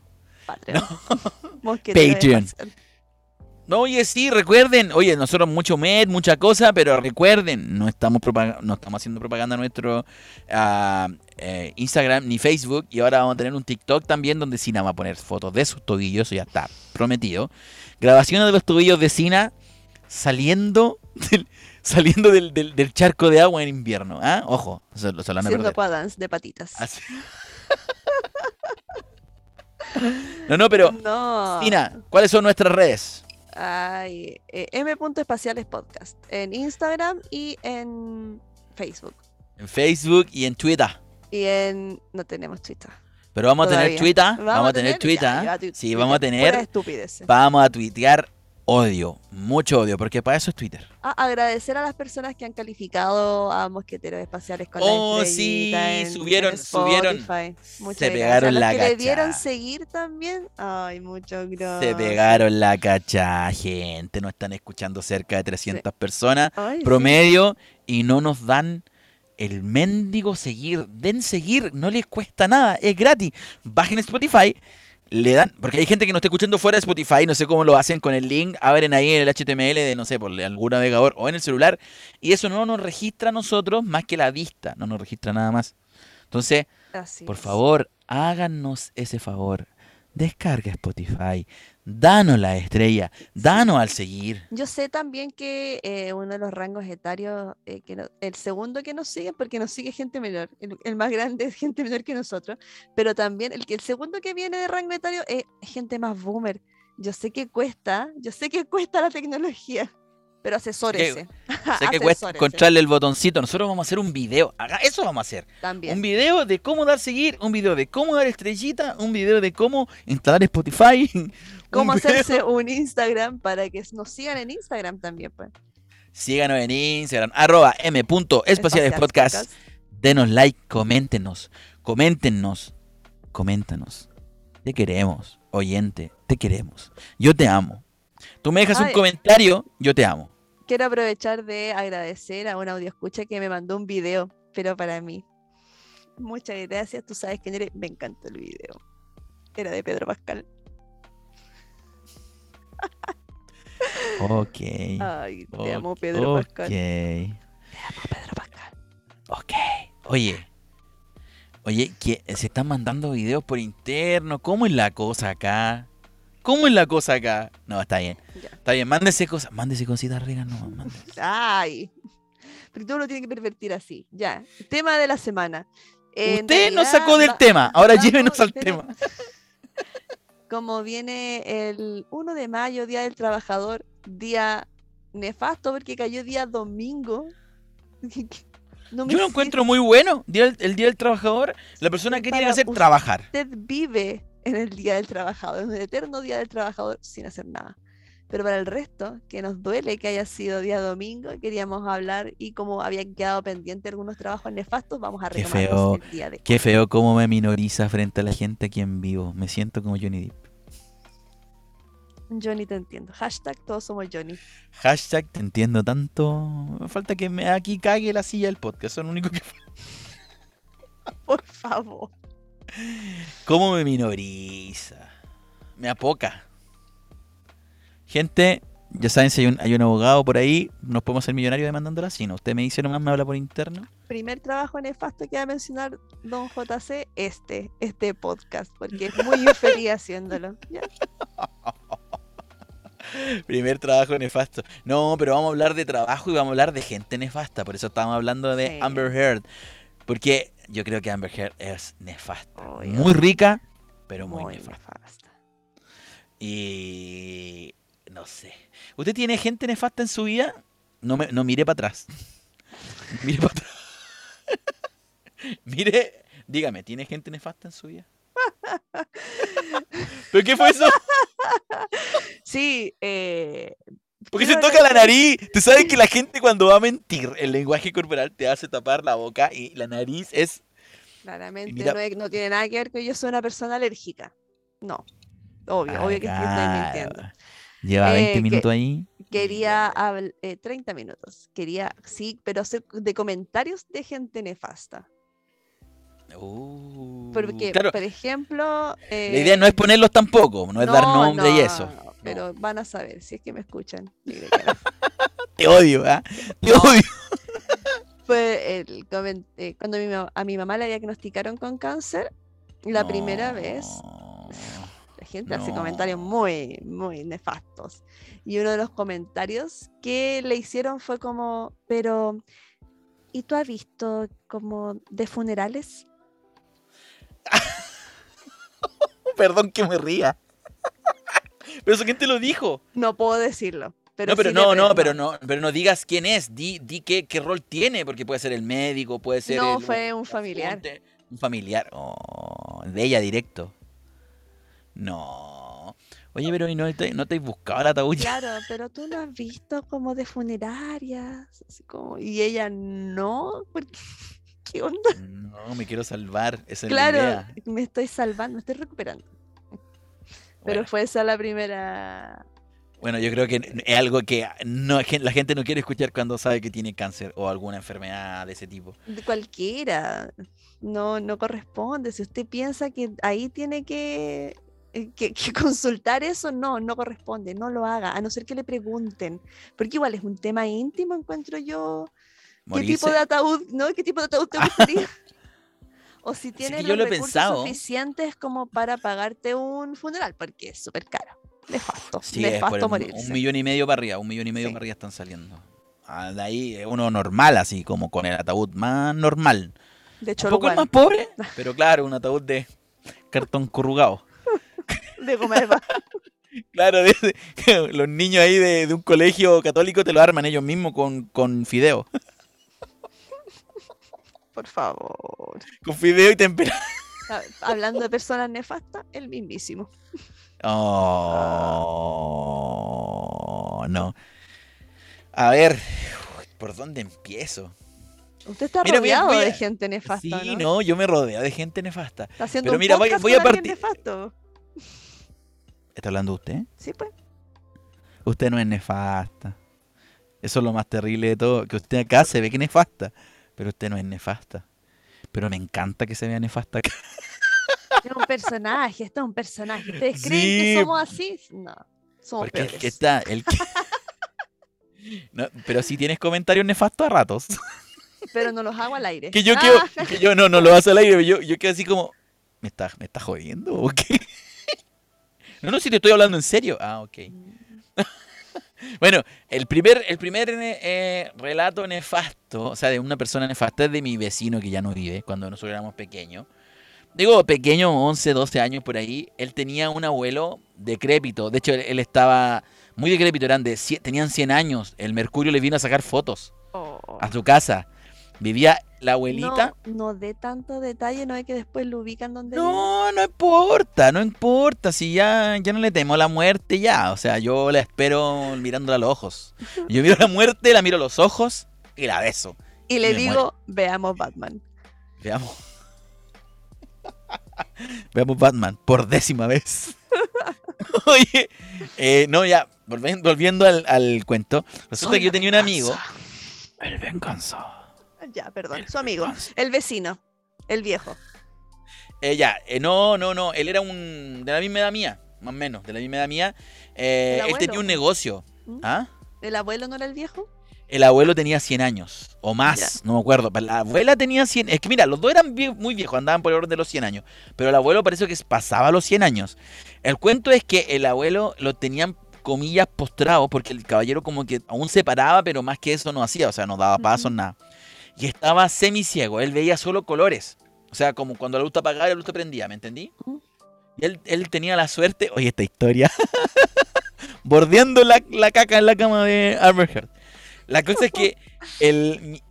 Patreon. Patreon. Oye, sí, recuerden. Oye, nosotros mucho med, mucha cosa, pero recuerden, no estamos, no estamos haciendo propaganda a nuestro ah, eh, Instagram ni Facebook. Y ahora vamos a tener un TikTok también donde Sina va a poner fotos de sus tobillos, eso ya está prometido. Grabaciones de los tobillos de Sina saliendo del, saliendo del, del- del charco de agua en invierno. ¿ah? Ojo, se, se Haciendo aquadance de patitas. Así. no, no, pero no. Sina, ¿cuáles son nuestras redes? Ay, eh, M. Espaciales Podcast. En Instagram y en Facebook. En Facebook y en Twitter. Y en. No tenemos Twitter. Pero vamos a tener. Twitter. Vamos, a tener Twitter. Sí, vamos a tener. Vamos a tuitear odio. Mucho odio. Porque para eso es Twitter. Ah, agradecer a las personas que han calificado a Mosqueteros Espaciales con Oh, la sí, en- subieron- en subieron. Muchas Se pegaron A los la que le dieron cacha. seguir también. Ay, muchas gracias. Se pegaron la cacha, gente. Nos están escuchando cerca de 300 personas. Ay, sí. Promedio. Y no nos dan el mendigo seguir. Den seguir. No les cuesta nada. Es gratis. Bajen Spotify. Le dan, porque hay gente que no está escuchando fuera de Spotify, no sé cómo lo hacen con el link, abren ahí en el HTML de, no sé, por algún navegador o en el celular, y eso no nos registra a nosotros más que la vista, no nos registra nada más. Entonces, Así por es. favor, háganos ese favor. descarga Spotify, danos la estrella, danos al seguir. Yo sé también que eh, uno de los rangos etarios, eh, que el segundo que nos sigue, porque nos sigue gente menor, el, más grande es gente menor que nosotros, pero también el, el segundo que viene de rango etario es gente más boomer. Yo sé que cuesta, yo sé que cuesta la tecnología, pero asesórese. Sé que cuesta asesórese encontrarle el botoncito. Nosotros vamos a hacer un video. Eso vamos a hacer. También. Un video de cómo dar seguir, un video de cómo dar estrellita, un video de cómo instalar Spotify. un Cómo video- hacerse un Instagram para que nos sigan en Instagram también, pues. Síganos en Instagram, arroba m.espacialespodcast. Denos like, coméntenos, coméntenos, coméntanos. Te queremos, oyente, te queremos. Yo te amo. Tú me dejas un comentario, yo te amo. Quiero aprovechar de agradecer a un audio escucha que me mandó un video, pero para mí. Muchas gracias, tú sabes quién eres. Me encantó el video. Era de Pedro Pascal. Ok. Ay, te ok, amo, Pedro ok, Pascal. Te amo, Pedro Pascal. Ok. Oye. Oye, que se están mandando videos por interno. ¿Cómo es la cosa acá? ¿Cómo es la cosa acá? No, está bien. Ya. Está bien, mándese cosas. Mándese cositas ricas, no, mándese. Ay, porque todo lo tiene que pervertir así. Ya, tema de la semana. Usted nos realidad, sacó del va- tema. Ahora vamos, llévenos al pero- tema. Como viene el 1 de mayo, Día del Trabajador, día nefasto porque cayó día domingo. No Yo lo encuentro muy bueno. Día del- el Día del Trabajador. La persona que tiene que hacer trabajar. usted vive en el Día del Trabajador, en un eterno Día del Trabajador sin hacer nada. Pero para el resto, que nos duele que haya sido día domingo, queríamos hablar y como habían quedado pendientes algunos trabajos nefastos, vamos a Qué feo, el día de Qué feo cómo me minoriza frente a la gente aquí en vivo. Me siento como Johnny Depp. Johnny te entiendo. Hashtag todos somos Johnny. Hashtag te entiendo tanto. Me falta que me aquí cague la silla del podcast. Es lo único que. Por favor. ¿Cómo me minoriza? Me apoca. Gente, ya saben si hay un, hay un abogado por ahí, nos podemos hacer millonarios demandándola. Si no, usted me dice nomás, me habla por interno. Primer trabajo nefasto que va a mencionar Don JC, este, este podcast, porque es muy infeliz haciéndolo. Ya. Primer trabajo nefasto. No, pero vamos a hablar de trabajo y vamos a hablar de gente nefasta. Por eso estábamos hablando de Sí. Amber Heard. Porque yo creo que Amber Heard es nefasta. Muy rica, pero muy, Muy nefasta. nefasta. Y no sé. ¿Usted tiene gente nefasta en su vida? No, me, no mire para atrás. mire para atrás. mire, dígame, ¿tiene gente nefasta en su vida? ¿Pero qué fue eso? Sí, eh, Porque se toca la nariz. Tú sabes que la gente cuando va a mentir, el lenguaje corporal te hace tapar la boca y la nariz es... Claramente mira- no, es- no tiene nada que ver con que yo soy una persona alérgica. No, obvio, obvio que estoy mintiendo. Ah, Lleva 20 Eh, que- minutos ahí. Quería eh, 30 minutos. Quería, sí, pero hacer de comentarios de gente nefasta. Uh, Porque, claro, por ejemplo. la idea no es ponerlos tampoco, no es dar nombre y eso. Pero van a saber si es que me escuchan. Te odio, ¿ah? Te No. odio. Fue el eh, cuando mi a mi mamá le diagnosticaron con cáncer, la primera vez, la gente hace comentarios muy, muy nefastos. Y uno de los comentarios que le hicieron fue como, pero, ¿y tú has visto como de funerales? Perdón que me ría. Pero eso quién te lo dijo. No puedo decirlo. Pero no, pero sí no, no, pero no, pero no digas quién es, di, di qué, qué rol tiene, porque puede ser el médico, puede ser No, el- fue un familiar. Un familiar. Oh, de ella directo. No. Oye, pero ¿y no te, no te has buscado el ataúd? Claro, pero tú no has visto como de funerarias, así como, y ella no, porque, ¿qué onda? No, me quiero salvar. Esa es la Claro, idea. me estoy salvando, me estoy recuperando. Pero Bueno. fue esa la primera. Bueno, yo creo que es algo que no, la gente no quiere escuchar cuando sabe que tiene cáncer o alguna enfermedad de ese tipo. cualquiera. No, no corresponde. Si usted piensa que ahí tiene que, eh, que, que consultar eso, no, no corresponde. No lo haga, a no ser que le pregunten. Porque igual es un tema íntimo, encuentro yo. ¿Qué tipo de ataúd, no? ¿Qué tipo de ataúd te gustaría? O si tienes los lo recursos pensado. suficientes como para pagarte un funeral, porque es súper caro. Nefasto. Sí, es nefasto morirse. un millón y medio para arriba, un millón y medio Sí. para arriba están saliendo. Ah, de ahí eh, uno normal, así como con el ataúd más normal. De Un hecho, poco el más pobre, pero claro, un ataúd de cartón corrugado. de comer Claro, de- de- los niños ahí de, de un colegio católico te lo arman ellos mismos con, con fideo. Por favor. Con fideo y tempera. Ah, Hablando de personas nefastas, el mismísimo. Oh, no. A ver, ¿por dónde empiezo? Usted está Mira, rodeado a- de gente nefasta, Sí, ¿no? no, yo me rodeo de gente nefasta. Está haciendo Pero un mira, voy- voy a partir- nefasto. ¿Está hablando usted? Sí, pues. Usted no es nefasta. Eso es lo más terrible de todo, que usted acá se ve que es nefasta, pero usted no es nefasta. Pero me encanta que se vea nefasta acá. Es un personaje, esto es un personaje. ¿Ustedes creen Sí. que somos así? No. Somos Porque el peores. que está, el que... No, pero si tienes comentarios nefastos a ratos. Pero no los hago al aire. Que yo Ah, quedo, que yo no, no lo hace al aire, yo, yo quedo así como, ¿me estás me está jodiendo o qué? No, no, si te estoy hablando en serio. Ah, ok. Bueno, el primer, el primer eh, relato nefasto, o sea, de una persona nefasta es de mi vecino que ya no vive, cuando nosotros éramos pequeños. Digo, pequeño, 11, 12 años por ahí. Él tenía un abuelo decrépito. De hecho, él, él estaba muy decrépito, eran de, tenían 100 años. El Mercurio le vino a sacar fotos oh. a su casa. Vivía la abuelita. No, no dé tanto detalle, no es que después lo ubican donde vive. No, no importa, no importa. Si ya, ya no le temo la muerte, ya. O sea, yo la espero mirándola a los ojos. Yo miro la muerte, la miro a los ojos y la beso. Y le digo, veamos Batman. Veamos. Veamos Batman por décima vez. Oye, eh, no, ya, volven- volviendo al, al cuento. Resulta Soy que yo tenía un amigo. El venganza. Ya, perdón, su amigo, el vecino, el viejo. Eh, ya, eh, no, no, no. Él era un. de la misma edad mía, más o menos, de la misma edad mía. Eh, ¿El él tenía un negocio. ¿Mm? ¿Ah? ¿El abuelo no era el viejo? El abuelo tenía 100 años o más, Ya. no me acuerdo. Pero la abuela tenía 100. Es que mira, los dos eran vie- muy viejos, andaban por el orden de los 100 años. Pero el abuelo parece que pasaba los 100 años. El cuento es que el abuelo lo tenían, comillas, postrado, porque el caballero como que aún se paraba, pero más que eso no hacía, o sea, no daba pasos, nada. Y estaba semiciego, él veía solo colores. O sea, como cuando la luz apagaba y la luz prendía, ¿me entendí? Y él, él tenía la suerte, oye, esta historia, bordeando la, la caca en la cama de Albert Heard. La cosa es que el,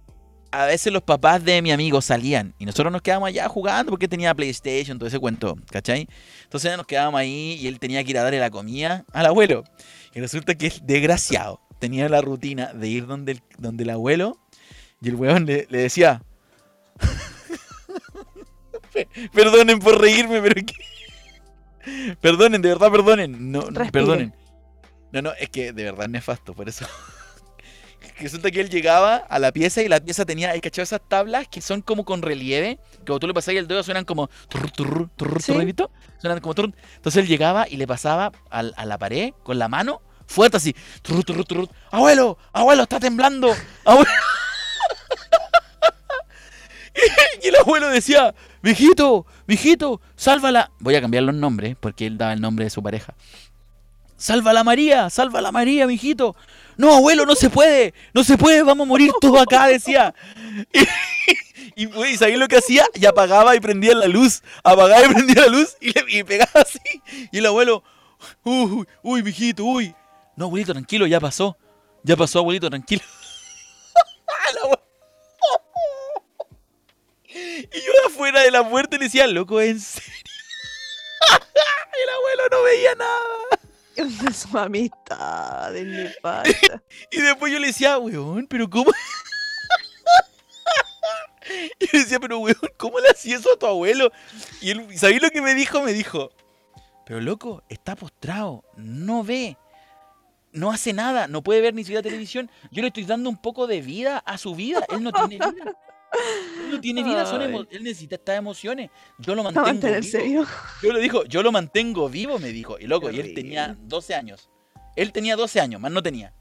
a veces los papás de mi amigo salían y nosotros nos quedábamos allá jugando porque tenía PlayStation, todo ese cuento, ¿cachai? Entonces nos quedábamos ahí y él tenía que ir a darle la comida al abuelo. Y resulta que el desgraciado tenía la rutina de ir donde el, donde el abuelo y el weón le, le decía... "Pe- Perdonen por reírme, pero que... Perdonen, de verdad, perdonen. No, Respire. perdonen. No, no, es que de verdad es nefasto, por eso. Que Resulta que él llegaba a la pieza y la pieza tenía, ¿hay cachado esas tablas que son como con relieve? Que cuando tú le pasas el dedo suenan como turr, turr, turr, Sí. Suenan como turr. Entonces él llegaba y le pasaba al- a, la pared con la mano fuerte así. turr, turr, turr. Abuelo, abuelo, está temblando. Abuelo. y el abuelo decía, mijito, mijito, sálvala. Voy a cambiar los nombres porque él daba el nombre de su pareja. Salva la María, salva la María, mijito. No, abuelo, no se puede, no se puede, vamos a morir todos acá, decía. Y, güey, ¿sabéis lo que hacía? Y apagaba y prendía la luz, apagaba y prendía la luz y, le, pegaba así. Y el abuelo, uy, uy, mijito, uy. No, abuelito, tranquilo, ya pasó. Ya pasó, abuelito, tranquilo. Y yo de afuera de la puerta le decía, loco, ¿en serio? El abuelo no veía nada. De su amistad, de nefasta. Y después yo le decía, weón, pero ¿cómo? Y yo le decía, pero weón, ¿cómo le hacías eso a tu abuelo? Y él, ¿sabéis lo que me dijo? Me dijo, pero loco, está postrado, no ve, no hace nada, no puede ver ni siquiera televisión. Yo le estoy dando un poco de vida a su vida, él no tiene vida. Él no tiene vida, son emo- él necesita estas emociones. Yo lo mantengo mantenerse vivo. vivo. Yo le dijo, yo lo mantengo vivo, me dijo. Y loco, Qué y él tenía horrible. 12 años. Él tenía 12 años, más no tenía.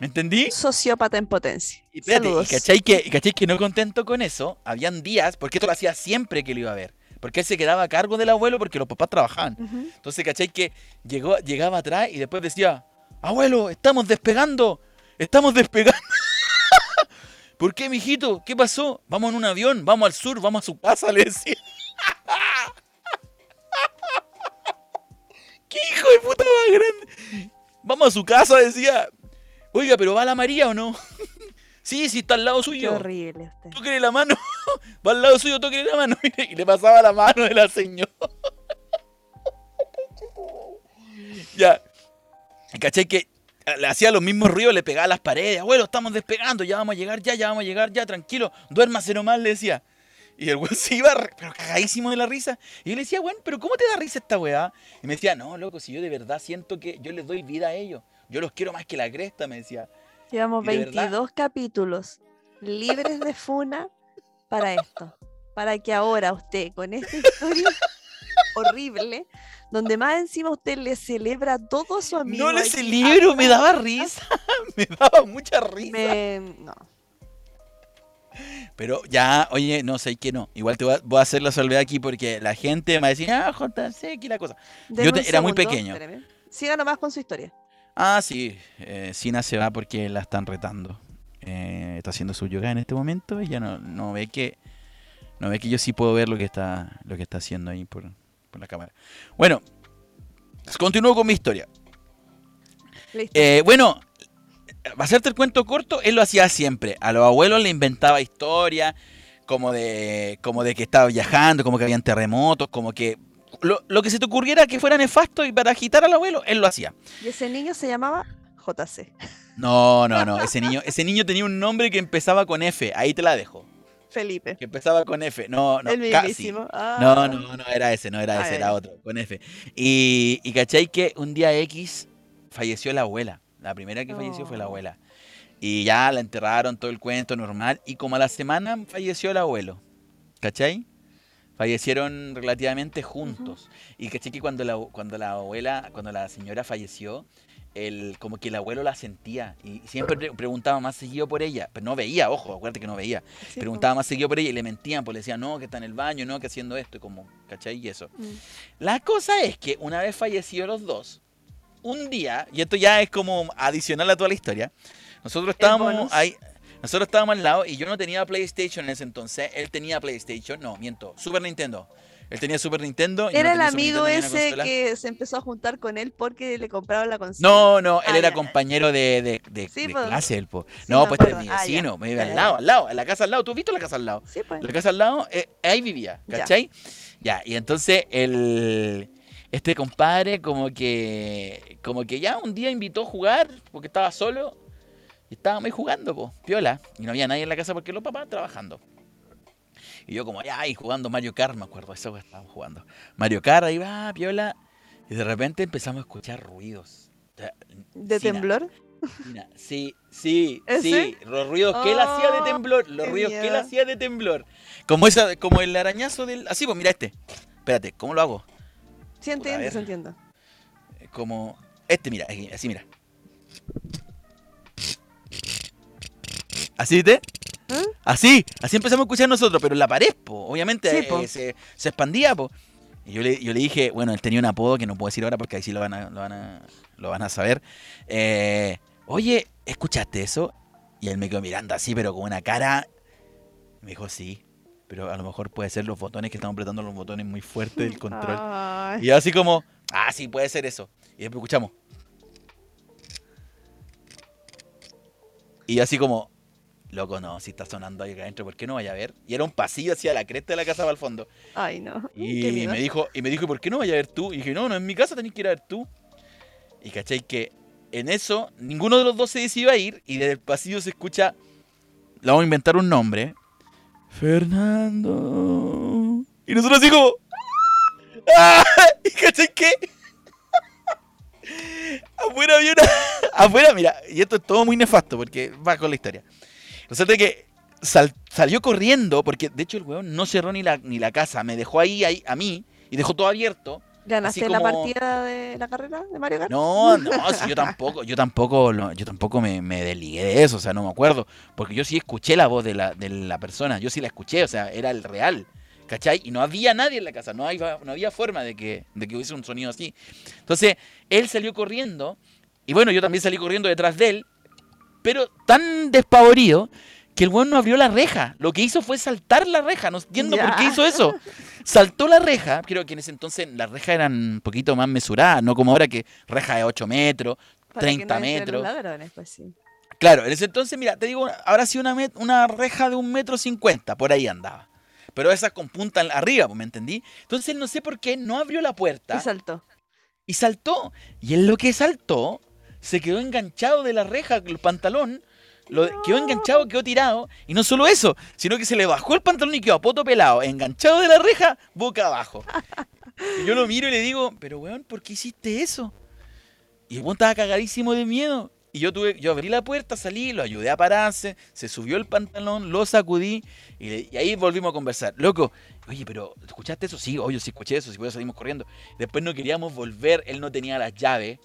¿Me entendí? Sociópata en potencia. Y, espérate, y cachai que, y cachai que no contento con eso, habían días, porque esto lo hacía siempre que lo iba a ver. Porque él se quedaba a cargo del abuelo porque los papás trabajaban. Ujú. Entonces, ¿cachai? Que llegó, llegaba atrás y después decía, abuelo, estamos despegando, estamos despegando. ¿Por qué, mijito? ¿Qué pasó? Vamos en un avión, vamos al sur, vamos a su casa, le decía. ¿Qué hijo de puta más grande? Vamos a su casa, decía. Oiga, pero ¿va la María o no? sí, sí, está al lado Qué suyo. horrible usted. Tóquele la mano. Va al lado suyo, tóquele la mano. Y le pasaba la mano de la señora. ya. ¿Cachai? Que le hacía los mismos ruidos, le pegaba a las paredes. Abuelo, estamos despegando, ya vamos a llegar, ya, ya vamos a llegar, ya, tranquilo. Duérmase nomás, le decía. Y el weón se iba, pero cagadísimo de la risa. Y yo le decía, weón, pero ¿cómo te da risa esta weá? Y me decía, no, loco, si yo de verdad siento que yo les doy vida a ellos. Yo los quiero más que la cresta, me decía. Llevamos Y de verdad- 22 capítulos libres de funa para esto. Para que ahora usted, con esta historia horrible, donde más encima usted le celebra a todo a su amigo. No le celebro, me daba risa. me daba mucha risa. me- No. Pero ya, oye, no sé qué no. Igual te voy a, voy a hacer la salvedad aquí porque la gente me va a decir, ah, JC, aquí la cosa. Deme te- un era muy pequeño. espéreme. Siga nomás con su historia. Ah, sí, eh, Sina se va porque la están retando. Eh, está haciendo su yoga en este momento y ya no, no ve que no ve que yo sí puedo ver lo que está lo que está haciendo ahí por, por la cámara. Bueno, continúo con mi historia. Eh, bueno, para hacerte el cuento corto, él lo hacía siempre. A los abuelos le inventaba historias, como de, como de que estaba viajando, como que habían terremotos, como que lo, lo que se te ocurriera que fuera nefasto y para agitar al abuelo, él lo hacía. y ese niño se llamaba JC. No, no, no. Ese niño, ese niño tenía un nombre que empezaba con F. Ahí te la dejo. Felipe. Que empezaba con F. No, no, el casi. mismísimo. No, Ah. no, no era ese, no era Ah, ese, era otro, con F. Y, y cachai que un día X falleció la abuela. La primera que falleció fue la Oh. abuela. Y ya la enterraron, todo el cuento normal. Y como a la semana falleció el abuelo. ¿Cachai? Fallecieron relativamente juntos. Y cachai que cuando la, cuando la abuela, cuando la señora falleció, el, como que el abuelo la sentía. Y siempre pre- preguntaba más seguido por ella. Pero no veía, ojo, acuérdate que no veía Sí, preguntaba más seguido por ella y le mentían, pues le decían, no, que está en el baño, no, que haciendo esto, y como, ¿cachai? Y eso. Mm. La cosa es que una vez fallecidos los dos, un día, y esto ya es como adicional a toda la historia, nosotros estábamos ahí, nosotros estábamos al lado y yo no tenía PlayStation en ese entonces, él tenía PlayStation, no, miento, Super Nintendo. Él tenía Super Nintendo. y no Era el amigo ese que se empezó a juntar con él porque le compraron la consola. No, no, él Ah, era ya. compañero de, de, de- Sí, de pues. clase, él, po. Sí, no, me pues es acuerdo. mi Ah, vecino, me vive Ya, al lado, al lado, en la casa al lado. ¿Tú has visto la casa al lado? Sí, pues. La casa al lado, eh, ahí vivía. ¿cachai? Ya, y entonces el, este compadre como que, como que ya un día invitó a jugar porque estaba solo y estábamos ahí jugando, pues, piola. Y no había nadie en la casa porque los papás trabajando. Y yo como, ahí jugando Mario Kart, me acuerdo, eso que estábamos jugando. Mario Kart, ahí va, piola. Y de repente empezamos a escuchar ruidos. O sea, ¿De Sina, temblor? Sina, Sí, sí, ¿Ese? sí. Los ruidos que él hacía de Oh, temblor. Los ruidos que él miedo. hacía de temblor. Como esa, como el arañazo del. Así, pues mira este. Espérate, ¿cómo lo hago? Sí, entiendo, sí entiendo. Eh, Como. Este, mira, así, mira. ¿Así, viste? ¿Eh? Así, así empezamos a escuchar nosotros, pero en la pared, po. Obviamente Sí, eh, se, se expandía, po. Y yo le, yo le dije, bueno, él tenía un apodo que no puedo decir ahora porque ahí sí lo van a, lo van a, lo van a saber. Eh, Oye, ¿escuchaste eso? Y él me quedó mirando así, pero con una cara. Me dijo, sí, pero a lo mejor puede ser los botones que estamos apretando los botones muy fuerte del control. Ay, Y yo así como, ah, sí, puede ser eso. Y después escuchamos. Y yo así como, loco, no, si está sonando ahí acá adentro, ¿por qué no vaya a ver? Y era un pasillo hacia la cresta de la casa para el fondo. ay, no. Y me dijo, y me dijo, ¿por qué no vaya a ver tú? Y dije, no, no, en mi casa tenés que ir a ver tú. Y cachai que en eso, ninguno de los dos se decidió a ir, y desde el pasillo se escucha, le vamos a inventar un nombre. Fernando. Y nosotros así como. ¡Ah! ¿Y cachai qué? afuera había una. afuera, mira, y esto es todo muy nefasto porque va con la historia. Resulta que sal- salió corriendo, porque de hecho el weón no cerró ni la, ni la casa, me dejó ahí, ahí a mí y dejó todo abierto. ¿Ganaste Así la como- partida de la carrera de Mario Kart? No, no, si yo tampoco, yo tampoco, yo tampoco me, me desligué de eso, o sea, no me acuerdo, porque yo sí escuché la voz de la, de la persona, yo sí la escuché, o sea, era el real, ¿cachai? Y no había nadie en la casa, no, había- no había forma de que, de que hubiese un sonido así. Entonces, él salió corriendo, y bueno, yo también salí corriendo detrás de él, pero tan despavorido que el weón no abrió la reja. Lo que hizo fue saltar la reja. No entiendo por qué hizo eso. Saltó la reja. Creo que en ese entonces las rejas eran un poquito más mesuradas, no como ahora que reja de 8 metros. Para 30 que no metros. Los ladrones, pues sí. Claro, en ese entonces, mira, te digo, habrá sido una, reja de un metro cincuenta, por ahí andaba. Pero esas con punta arriba, pues, ¿me entendí? Entonces no sé por qué no abrió la puerta Y saltó. y saltó. Y en lo que saltó, se quedó enganchado de la reja el pantalón. Lo, Quedó enganchado, quedó tirado. Y no solo eso, sino que se le bajó el pantalón y quedó a poto pelado, enganchado de la reja, boca abajo. Y yo lo miro y le digo, pero weón, ¿por qué hiciste eso? Y el weón estaba cagadísimo de miedo. Y yo tuve, yo abrí la puerta, salí, lo ayudé a pararse, se subió el pantalón, lo sacudí y, ahí volvimos a conversar. Loco, oye, pero ¿escuchaste eso? Sí, oye, sí escuché eso, si puedo salimos corriendo. Después no queríamos volver, él no tenía las llaves,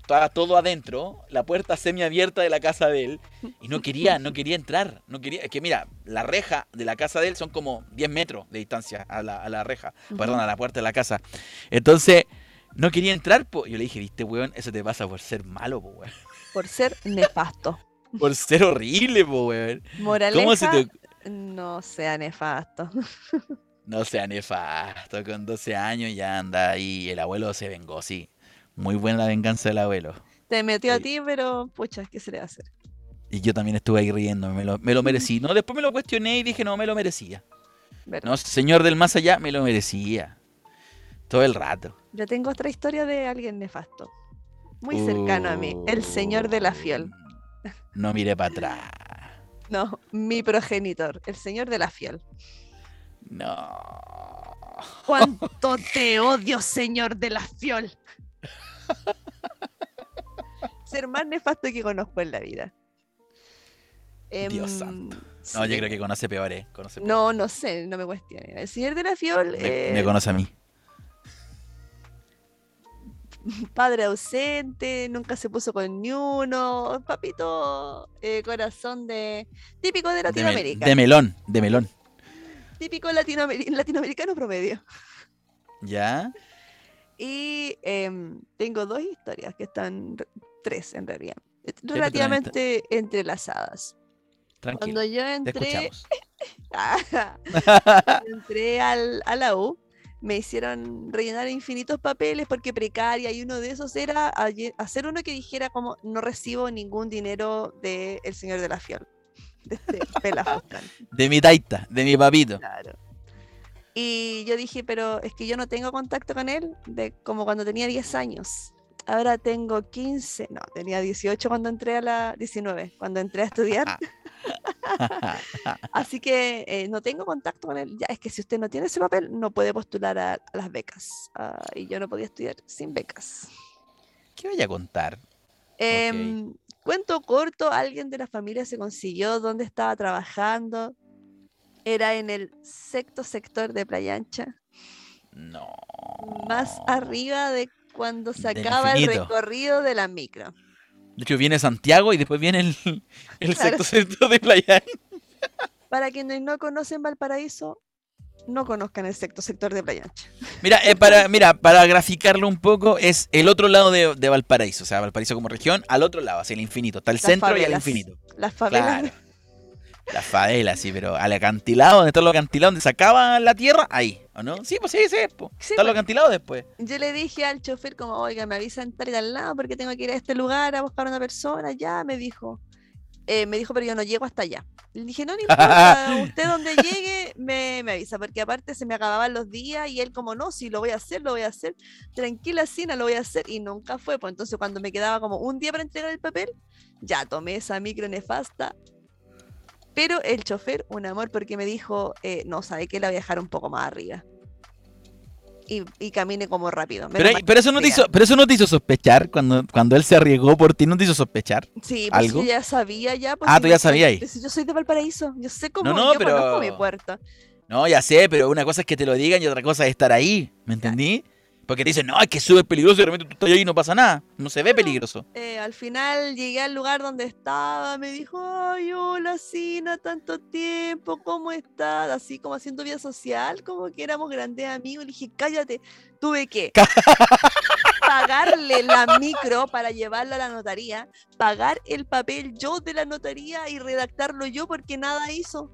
estaba todo adentro, la puerta semiabierta de la casa de él, y no quería, no quería entrar. No quería, es que mira, la reja de la casa de él son como 10 metros de distancia a la, a la reja, perdón, a la puerta de la casa. Entonces, no quería entrar, po. yo le dije, viste, weón, eso te pasa por ser malo, po, weón. Por ser nefasto. Por ser horrible, po, weón. Moraleja, ¿Cómo se te... no sea nefasto. No sea nefasto, con 12 años ya anda ahí, el abuelo se vengó, sí. Muy buena la venganza del abuelo. Te metió a ti, pero pucha, ¿qué se le va a hacer? Y yo también estuve ahí riendo, me lo, me lo merecí. No, después me lo cuestioné y dije, no, me lo merecía. ¿Verdad? No, señor del más allá, me lo merecía. Todo el rato. Yo tengo otra historia de alguien nefasto. Muy cercano a mí. El señor de la fiel. Uh, No miré para atrás. No, mi progenitor. El señor de la fiel. No. ¿Cuánto te odio, señor de la fiel? Ser más nefasto que conozco en la vida. Dios Em, santo. No, yo creo que conoce peores. Conoce peores. No, no sé, no me cuestionen. El señor de la fiel, Me, eh, me conoce a mí. padre ausente, nunca se puso con ni uno. Papito, eh, corazón de. Típico de De, Latinoamérica. de melón, de melón. Típico latinoameri- latinoamericano promedio. ¿Ya? Y em, tengo dos historias que están, re- tres en realidad, eh, relativamente entrelazadas. Tranquilo. Cuando yo entré, cuando entré al, a la U, me hicieron rellenar infinitos papeles porque precaria y uno de esos era hacer uno que dijera como no recibo ningún dinero del señor de la fiel, de este. De mi taita, de mi papito. Claro. Y yo dije, pero es que yo no tengo contacto con él de como cuando tenía 10 años. Ahora tengo 15, no, tenía 18 cuando entré a la 19, cuando entré a estudiar. Así que eh, no tengo contacto con él. Ya, es que si usted no tiene ese papel, no puede postular a, a las becas. Ah, y yo no podía estudiar sin becas. ¿Qué voy a contar? Em, cuento corto, alguien de la familia se consiguió dónde estaba trabajando. Era en el sexto sector de Playa Ancha. No. más arriba de cuando se Del acaba el infinito. recorrido de la micro. De hecho, viene Santiago y después viene el, el Claro. sexto sector de Playa. Para quienes no conocen Valparaíso, no conozcan el sexto sector de Playa Ancha. Mira, eh, para, mira, para graficarlo un poco, es el otro lado de, de Valparaíso. O sea, Valparaíso como región, al otro lado, hacia el infinito. Está el Las centro y el favelas. infinito. Las favelas. Claro. La favela, sí, pero al acantilado, donde está los acantilados, donde se acaba la tierra, ahí, ¿o no? Sí, pues sí, sí, pues. Sí, Están los pues. acantilados después. Yo le dije al chofer como, oiga, me avisan tal y tal lado porque tengo que ir a este lugar a buscar a una persona. Ya, me dijo. Eh, me dijo, pero yo no llego hasta allá. Le dije, no, no importa, usted donde llegue me, me avisa, porque aparte se me acababan los días y él como, no, si lo voy a hacer, lo voy a hacer. Tranquila, Sina, lo voy a hacer. Y nunca fue. Pues entonces cuando me quedaba como un día para entregar el papel, ya tomé esa micro nefasta. Pero el chofer, un amor, porque me dijo, eh, no, sabe que la voy a dejar un poco más arriba. Y, y camine como rápido. Pero, pero eso no te hizo, pero eso no te hizo sospechar cuando, cuando él se arriesgó por ti, no te hizo sospechar. Sí, pues ¿Algo? yo ya sabía ya. pues, Ah, si tú yo ya soy- sabías ahí. Yo soy de Valparaíso, yo sé cómo, no, yo conozco mi pero- puerto. No, ya sé, pero una cosa es que te lo digan y otra cosa es estar ahí. ¿Me entendí? Porque te dicen, no, es que es súper peligroso y de repente tú estás ahí y no pasa nada. No se ve peligroso. Eh, al final llegué al lugar donde estaba, me dijo, ay, hola, Sina, tanto tiempo, ¿cómo estás? Así como haciendo vida social, como que éramos grandes amigos. Le dije, cállate, tuve que pagarle la micro para llevarla a la notaría, pagar el papel yo de la notaría y redactarlo yo porque nada hizo.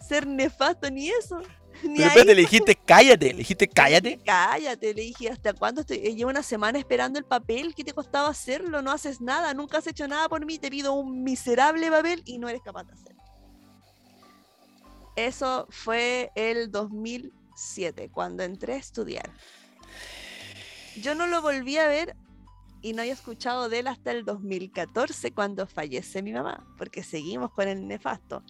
Ser nefasto ni eso. Ni Pero ahí espérate, le dijiste, cállate, le dijiste, cállate. Cállate, le dije, ¿hasta cuándo estoy? Llevo una semana esperando el papel, ¿qué te costaba hacerlo? No haces nada, nunca has hecho nada por mí, te pido un miserable papel y no eres capaz de hacerlo. Eso fue el 2007, cuando entré a estudiar. Yo no lo volví a ver y no había escuchado de él hasta el 2014, cuando fallece mi mamá, porque seguimos con el nefasto.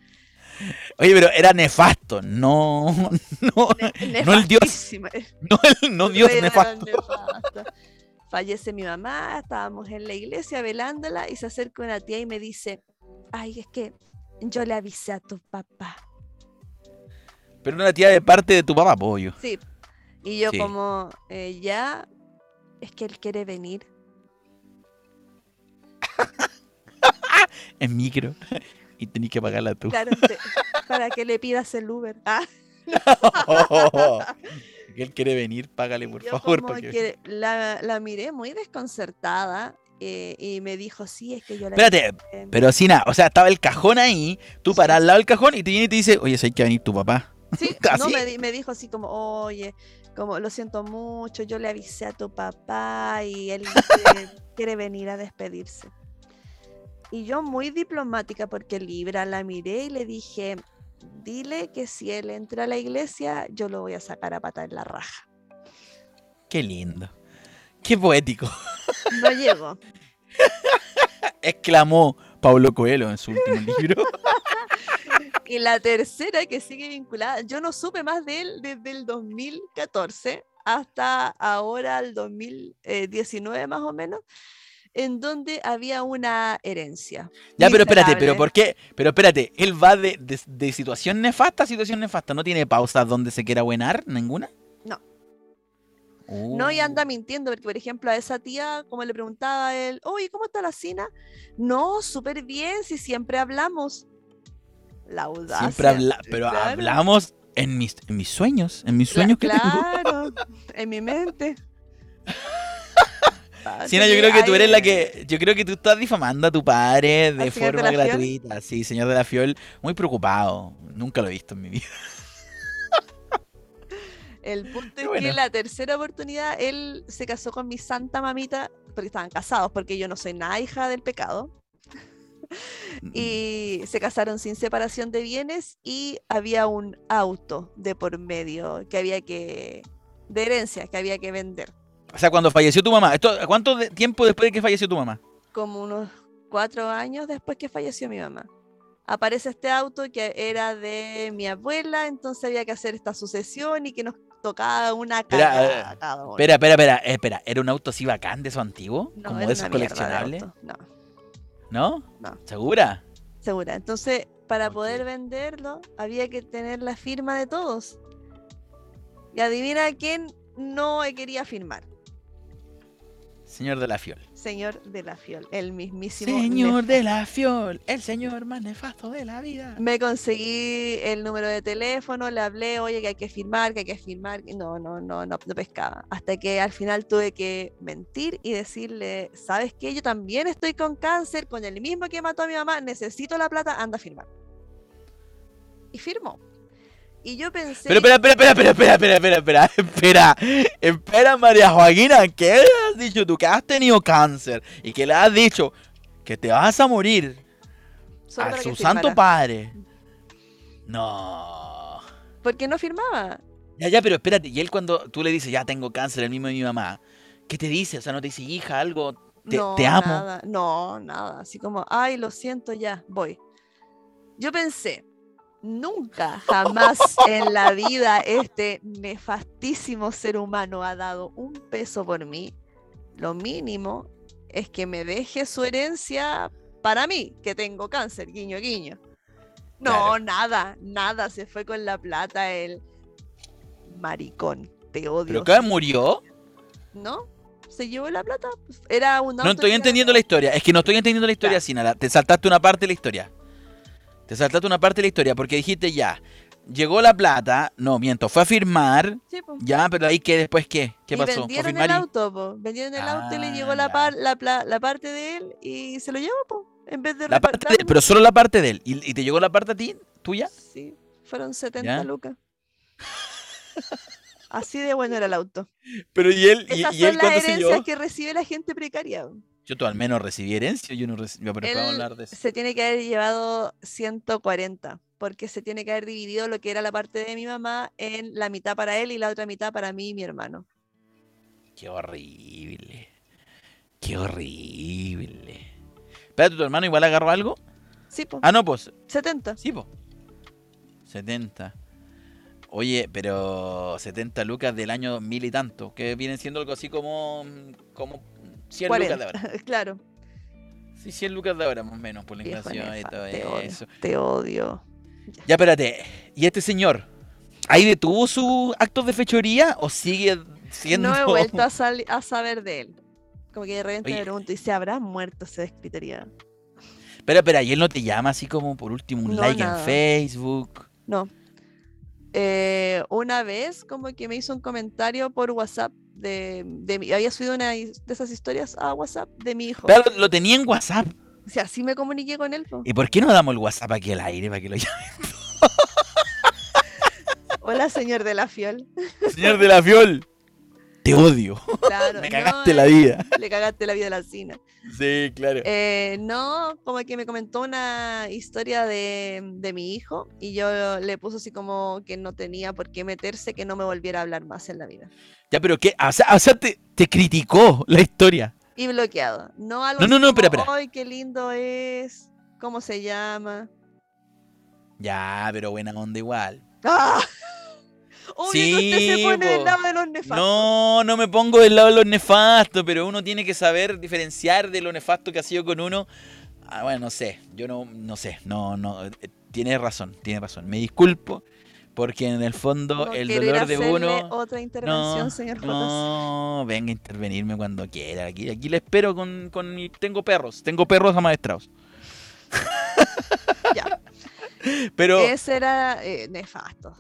Oye, pero era nefasto, no, no, Ne- no el dios, no, el, no Dios nefasto. nefasto. Fallece mi mamá, estábamos en la iglesia velándola y se acerca una tía y me dice, ay, es que yo le avisé a tu papá. Pero una tía de parte de tu papá, pollo. Sí. Y yo Sí. como, "Eh, ya, es que él quiere venir. En micro. Y tenés que pagarla tú. Claro, te- para que le pidas el Uber. Ah, Que él quiere venir, págale por yo favor. como para que- que la, la miré muy desconcertada eh, y me dijo, sí, es que yo le Espérate, avisé". pero si nada, o sea, estaba el cajón ahí, tú Sí. paras al lado del cajón y te viene y te dice, oye, si hay que venir tu papá. Sí, no, ¿Así? me dijo así como, oye, como lo siento mucho, yo le avisé a tu papá y él quiere, quiere venir a despedirse. Y yo muy diplomática porque Libra la miré y le dije, dile que si él entra a la iglesia, yo lo voy a sacar a pata en la raja. Qué lindo. Qué poético. No llegó. Exclamó Pablo Coelho en su último libro. Y la tercera que sigue vinculada, yo no supe más de él desde el 2014 hasta ahora el 2019 más o menos, en donde había una herencia. Ya, pero espérate, pero. ¿por qué? Pero espérate, él va de, de- de situación nefasta a situación nefasta. ¿No tiene pausas donde se quiera buenar? ¿Ninguna? No. No, y anda mintiendo, porque por ejemplo a esa tía, como le preguntaba a él, oye, ¿cómo está la cena? No, súper bien, si siempre hablamos. La audacia. Siempre habla, pero claro. hablamos en mis, en mis sueños, en mis sueños que tengo. Claro, en mi mente. Pa- Sina, yo creo que tú eres la que. Yo creo que tú estás difamando a tu padre de ¿Al señor de forma Fiol? gratuita. Sí, señor de la Fiol. Muy preocupado. Nunca lo he visto en mi vida. El punto es bueno. que la tercera oportunidad él se casó con mi santa mamita, porque estaban casados, porque yo no soy nada hija del pecado. Y se casaron sin separación de bienes y había un auto de por medio que había que. de herencia que había que vender. O sea, cuando falleció tu mamá. Esto, ¿Cuánto de- tiempo después de que falleció tu mamá? Como unos cuatro años después que falleció mi mamá. Aparece este auto que era de mi abuela, entonces había que hacer esta sucesión y que nos tocaba una cagada eh. Espera, espera, espera, eh, espera. ¿Era un auto así bacán de su antiguo? No, Como de esos coleccionables. No, ¿No? No. ¿Segura? segura. Entonces, para poder venderlo, había que tener la firma de todos. Y adivina quién no quería firmar. Señor de la Fiol. Señor de la Fiol, el mismísimo. Señor de la Fiol, el señor más nefasto de la vida. Me conseguí el número de teléfono, le hablé, oye, que hay que firmar, que hay que firmar. No, no, no, no, no pescaba. Hasta que al final tuve que mentir y decirle, ¿sabes qué? Yo también estoy con cáncer, con el mismo que mató a mi mamá, necesito la plata, anda a firmar. Y firmó. Y yo pensé... Pero espera, espera, espera, espera, espera, espera, espera, espera, espera, espera, María Joaquina, ¿qué le has dicho tú? Que has tenido cáncer y que le has dicho que te vas a morir solo a su santo padre. No. ¿Por qué no firmaba? Ya, ya, pero espérate, y él cuando tú le dices, ya tengo cáncer, el mismo de mi mamá, ¿qué te dice? O sea, no te dice, hija, algo, te, no, te amo. Nada, no, nada. Así como, ay, lo siento, ya, voy. Yo pensé, nunca, jamás en la vida este nefastísimo ser humano ha dado un peso por mí. Lo mínimo es que me deje su herencia para mí, que tengo cáncer, guiño, guiño. No, Claro. nada, nada, se fue con la plata el maricón. Te odio. ¿Pero qué murió? ¿No? Se llevó la plata. Era un No estoy entendiendo la historia. Es que no estoy entendiendo la historia, Ya. Sinala. Te saltaste una parte de la historia. Te saltaste una parte de la historia porque dijiste ya. Llegó la plata. No, miento. Fue a firmar. Sí. Ya, pero ahí qué después qué? ¿Qué y pasó? ¿Fue a vendieron el y- auto, po. Vendieron el auto y le Ah, llegó la, par- la, pla- la parte de él y se lo llevó, po. En vez de La parte de él, repartirlo. pero solo la parte de él. ¿Y, y te llegó la parte a ti? ¿Tuya? Sí, fueron 70 ¿Ya? lucas. Así de bueno era el auto. Pero y él, y, Esas y son él las herencias que recibe la gente precaria. Yo tú al menos recibí herencia. Yo no recibí. Pero hablar de eso. Se tiene que haber llevado 140, porque se tiene que haber dividido lo que era la parte de mi mamá en la mitad para él y la otra mitad para mí y mi hermano. Qué horrible. Qué horrible. Espérate, ¿tu hermano igual agarró algo? Sí, pues, Ah, no, pues. 70. Sí, pues. 70. Oye, pero 70 lucas del año 2000 y tanto, que vienen siendo algo así como, como 100 lucas de 40. ahora. claro. Sí, 100 lucas de ahora más o menos por la inflación y nefa, todo te odio, eso. te odio. Ya, espérate. ¿Y este señor? ¿Ahí detuvo sus actos de fechoría o sigue siendo...? No he vuelto a, saber de él. Como que de repente Oye. me pregunto, ¿y se habrá muerto? Se descritería. Espera, espera, ¿y él no te llama así como por último un No, like nada. en Facebook? No. Eh, una vez como que me hizo un comentario por WhatsApp de, de mi- había subido una de esas historias a WhatsApp de mi hijo. Pero lo tenía en WhatsApp. O sea, así me comuniqué con él. ¿Y por qué no damos el WhatsApp aquí al aire para que lo llame? Hola, señor de la Fiol. Señor de la Fiol, te odio. Claro, Me no, cagaste la vida. Le cagaste la vida a la Cina. Sí, claro. Eh, no, como que me comentó una historia de, de mi hijo y yo le puse así como que no tenía por qué meterse, que no me volviera a hablar más en la vida. Ya, pero ¿qué? O sea, o sea, te, te criticó la historia. Y bloqueado. No algo No, no, no, espera, espera. ¡Ay, qué lindo es! ¿Cómo se llama? Ya, pero buena onda igual. ¡Ah! Obvio que usted se Sí, pone del lado de los nefastos. No, no me pongo del lado de los nefastos, pero uno tiene que saber diferenciar de lo nefasto que ha sido con uno. Ah, bueno, no sé, yo no, no sé, no, no, eh, tienes razón, tienes razón. Me disculpo, porque en el fondo No el dolor de uno... Otra intervención, No, señor Jotas. no, venga a intervenirme cuando quiera. Aquí, aquí le espero con, con mi- Tengo perros, tengo perros amaestrados. Ya. Pero, Ese era eh, nefasto.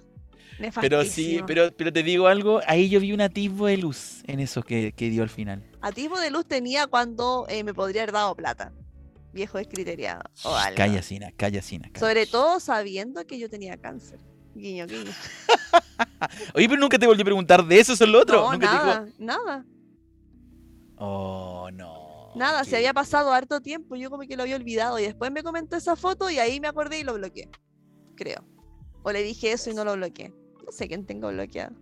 Pero sí, pero, pero te digo algo, ahí yo vi un atisbo de luz en eso que, que dio al final. Atisbo de luz tenía cuando eh, me podría haber dado plata. Viejo descriteriado. O algo. Calla, Sina, calla, Sina. calla. Sobre todo sabiendo que yo tenía cáncer. Guiño, guiño. Oye, pero nunca te volví a preguntar de eso, eso es lo otro. No, Nunca te dijo- nada, nada. Oh, no. Nada, qué- se había pasado harto tiempo, yo como que lo había olvidado y después me comentó esa foto y ahí me acordé y lo bloqueé. Creo. O le dije eso y no lo bloqueé. No sé quién tengo bloqueado.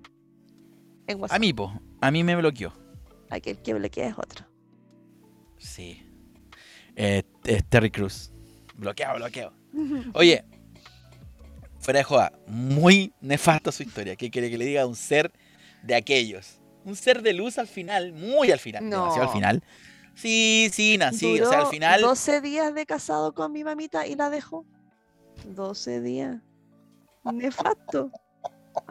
En WhatsApp. A mí, po. A mí me bloqueó. Aquel que bloquea es otro. Sí. Eh, es Terry Cruz. Bloqueado, bloqueado. Oye, fuera de joda, muy nefasta su historia. ¿Qué quiere que le diga a un ser de aquellos? Un ser de luz al final, muy al final. Demasiado al No. final. Sí, sí, na, sí. O sea, al final. 12 días de casado con mi mamita y la dejó. 12 días. Nefasto.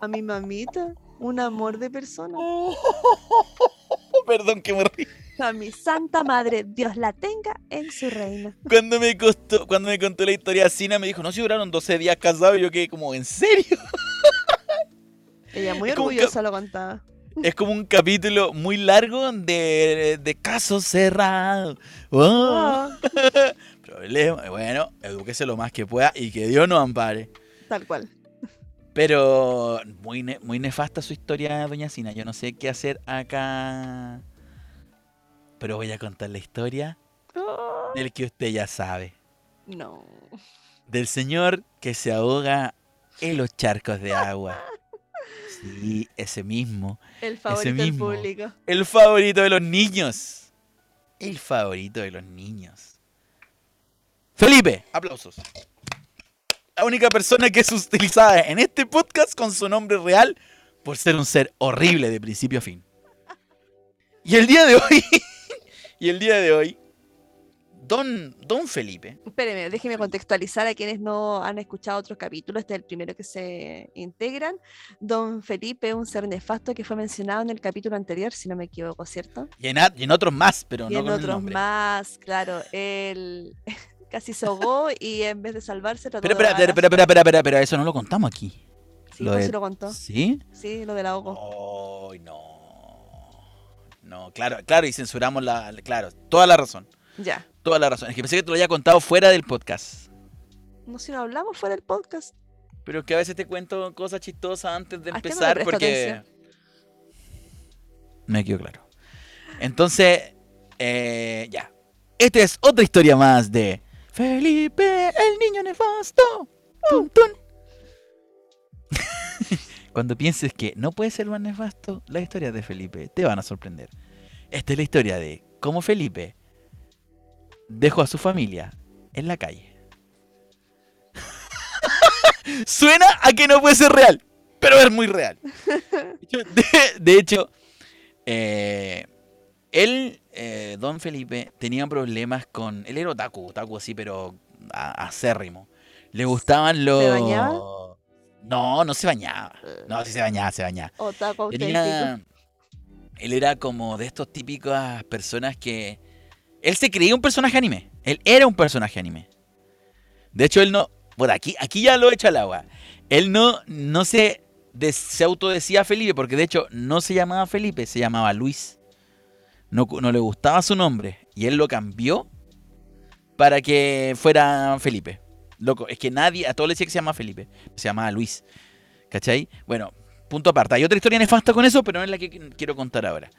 A mi mamita. Un amor de persona. Perdón que me rí. A mi santa madre, Dios la tenga en su reina. Cuando me, costó, cuando me contó la historia Sina, me dijo, no, si duraron 12 días casados. Y yo quedé como, ¿en serio? Ella muy Es orgullosa lo contaba. Es como un capítulo muy largo de, de casos cerrados. Oh, Ah, problema. Bueno, edúquese lo más que pueda y que Dios nos ampare. tal cual. Pero muy, ne- muy nefasta su historia, doña Sina. Yo no sé qué hacer acá. Pero voy a contar la historia del que usted ya sabe. No. Del señor que se ahoga en los charcos de agua. Sí, ese mismo. El favorito del mismo. público. El favorito de los niños. El favorito de los niños. Felipe, aplausos. La única persona que es utilizada en este podcast con su nombre real por ser un ser horrible de principio a fin. Y el día de hoy, y el día de hoy, Don, don Felipe. Espéreme, déjeme contextualizar a quienes no han escuchado otros capítulos. Este es el primero que se integran. Don Felipe, un ser nefasto que fue mencionado en el capítulo anterior, si no me equivoco, ¿cierto? Y en, a- y en otros más, pero y no en con el otros más, claro. Él casi se ahogó y en vez de salvarse trató Pero de a espera, su- espera, espera, espera, eso no lo contamos aquí. Sí, lo de- lo contó. ¿Sí? Sí, lo del ahogo. Ay, no. No, claro, claro, y censuramos la. Claro, toda la razón. Ya. Toda la razón. Es que pensé que te lo había contado fuera del podcast. No si no hablamos fuera del podcast. Pero es que a veces te cuento cosas chistosas antes de Ah, no empezar presto porque. atención. Me quedó claro. Entonces, eh, ya. Esta es otra historia más de Felipe, el niño nefasto. Tun, tun. Cuando pienses que no puede ser más nefasto, las historias de Felipe te van a sorprender. Esta es la historia de cómo Felipe dejó a su familia en la calle. Suena a que no puede ser real, pero es muy real. De hecho, de- de hecho, eh, él, eh, don Felipe, tenía problemas con... Él era otaku, otaku así, pero a- acérrimo. Le gustaban los... bañaba? No, no se bañaba. No, sí se bañaba, se bañaba. Otaku. Tenía... Él era como de estos típicas personas que... Él se creía un personaje anime. Él era un personaje anime. De hecho, él no... Por aquí, aquí ya lo he hecho al agua. Él no, no se, de- se autodecía Felipe, porque de hecho no se llamaba Felipe, se llamaba Luis. No, no le gustaba su nombre. Y él lo cambió para que fuera Felipe. Loco, es que nadie, a todos les decía que se llama Felipe. Se llamaba Luis. ¿Cachai? Bueno, punto aparte. Hay otra historia nefasta con eso, pero no es la que qu- quiero contar ahora.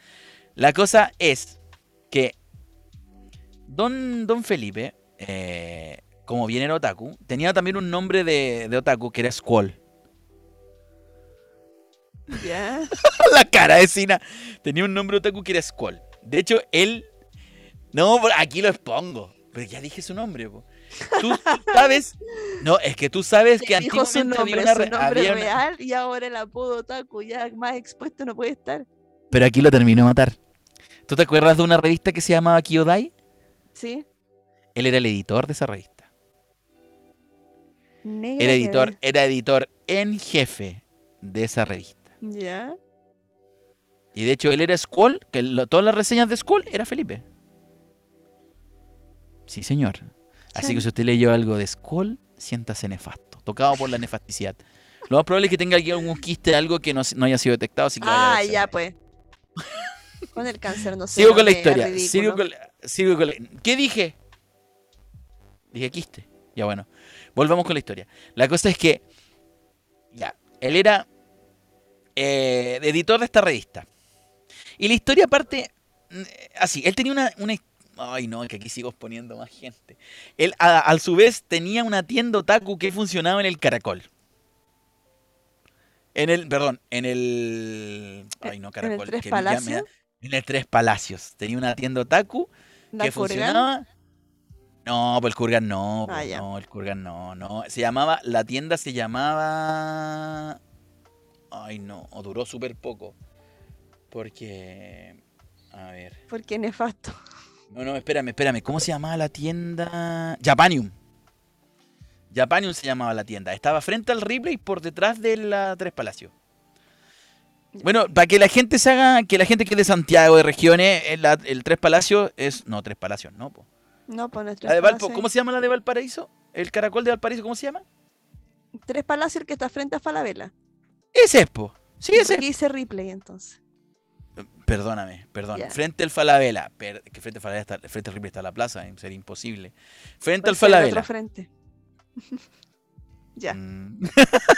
La cosa es que Don, don Felipe, eh, como bien era otaku, tenía también un nombre de, de otaku que era Squall. La cara de Sina. Tenía un nombre otaku que era Squall. De hecho, él... No, aquí lo expongo. Pero ya dije su nombre, po. Tú, tú sabes... No, es que tú sabes que Dijo su antiguamente había nombre, una su re- nombre había una- real y ahora el apodo Otaku ya más expuesto no puede estar. Pero aquí lo terminó de matar. ¿Tú te acuerdas de una revista que se llamaba Kyodai? ¿Sí? Él era el editor de esa revista. Negra Era editor, era editor en jefe de esa revista. Ya. Y de hecho él era Squall, que lo- todas las reseñas de Squall era Felipe. Sí, señor. Así que si usted leyó algo de Squall, siéntase nefasto, tocado por la nefasticidad. Lo más probable es que tenga aquí algún quiste, algo que no, no haya sido detectado. Así que Ah, ya pues. Con el cáncer no sé. Sigo con la historia. Sigo con la- sigo con la- ¿Qué dije? Dije quiste. Ya bueno. Volvamos con la historia. La cosa es que. Ya. Él era eh, editor de esta revista. Y la historia parte. mm, Así. Él tenía una. una- ay, no, que aquí sigo poniendo más gente. Él, a, a su vez, tenía una tienda otaku que funcionaba en el Caracol. En el. Perdón, en el. Ay, no, ¿En el Caracol. Tres que me- ya me da- Palacios? en el Tres Palacios. Tenía una tienda otaku ¿La que Kurgan? funcionaba. No, pues el Kurgan no, Ah, pues, no, el Kurgan no, no. Se llamaba, la tienda se llamaba. Ay, no, o duró súper poco. Porque. A ver. Porque nefasto. No, no, espérame, espérame. ¿Cómo se llamaba la tienda? Japanium. Japanium se llamaba la tienda. Estaba frente al Ripley por detrás de la Tres Palacios. Bueno, para que la gente se haga, que la gente que es de Santiago, de regiones, el, la- el Tres Palacios es. No, Tres Palacios, no, po. No, pues nuestro. La de Valpo, ¿cómo se llama la de Valparaíso? ¿El caracol de Valparaíso, cómo se llama? Tres Palacios, el que está frente a Falabella. Ese es, po. Sí, ese Aquí dice replay entonces. Perdóname, perdón. Frente al Falabella. per- que frente al Falabella está, frente al Ripley está la plaza, eh, sería imposible. Frente al el Falabella. otro frente. ya. Mm.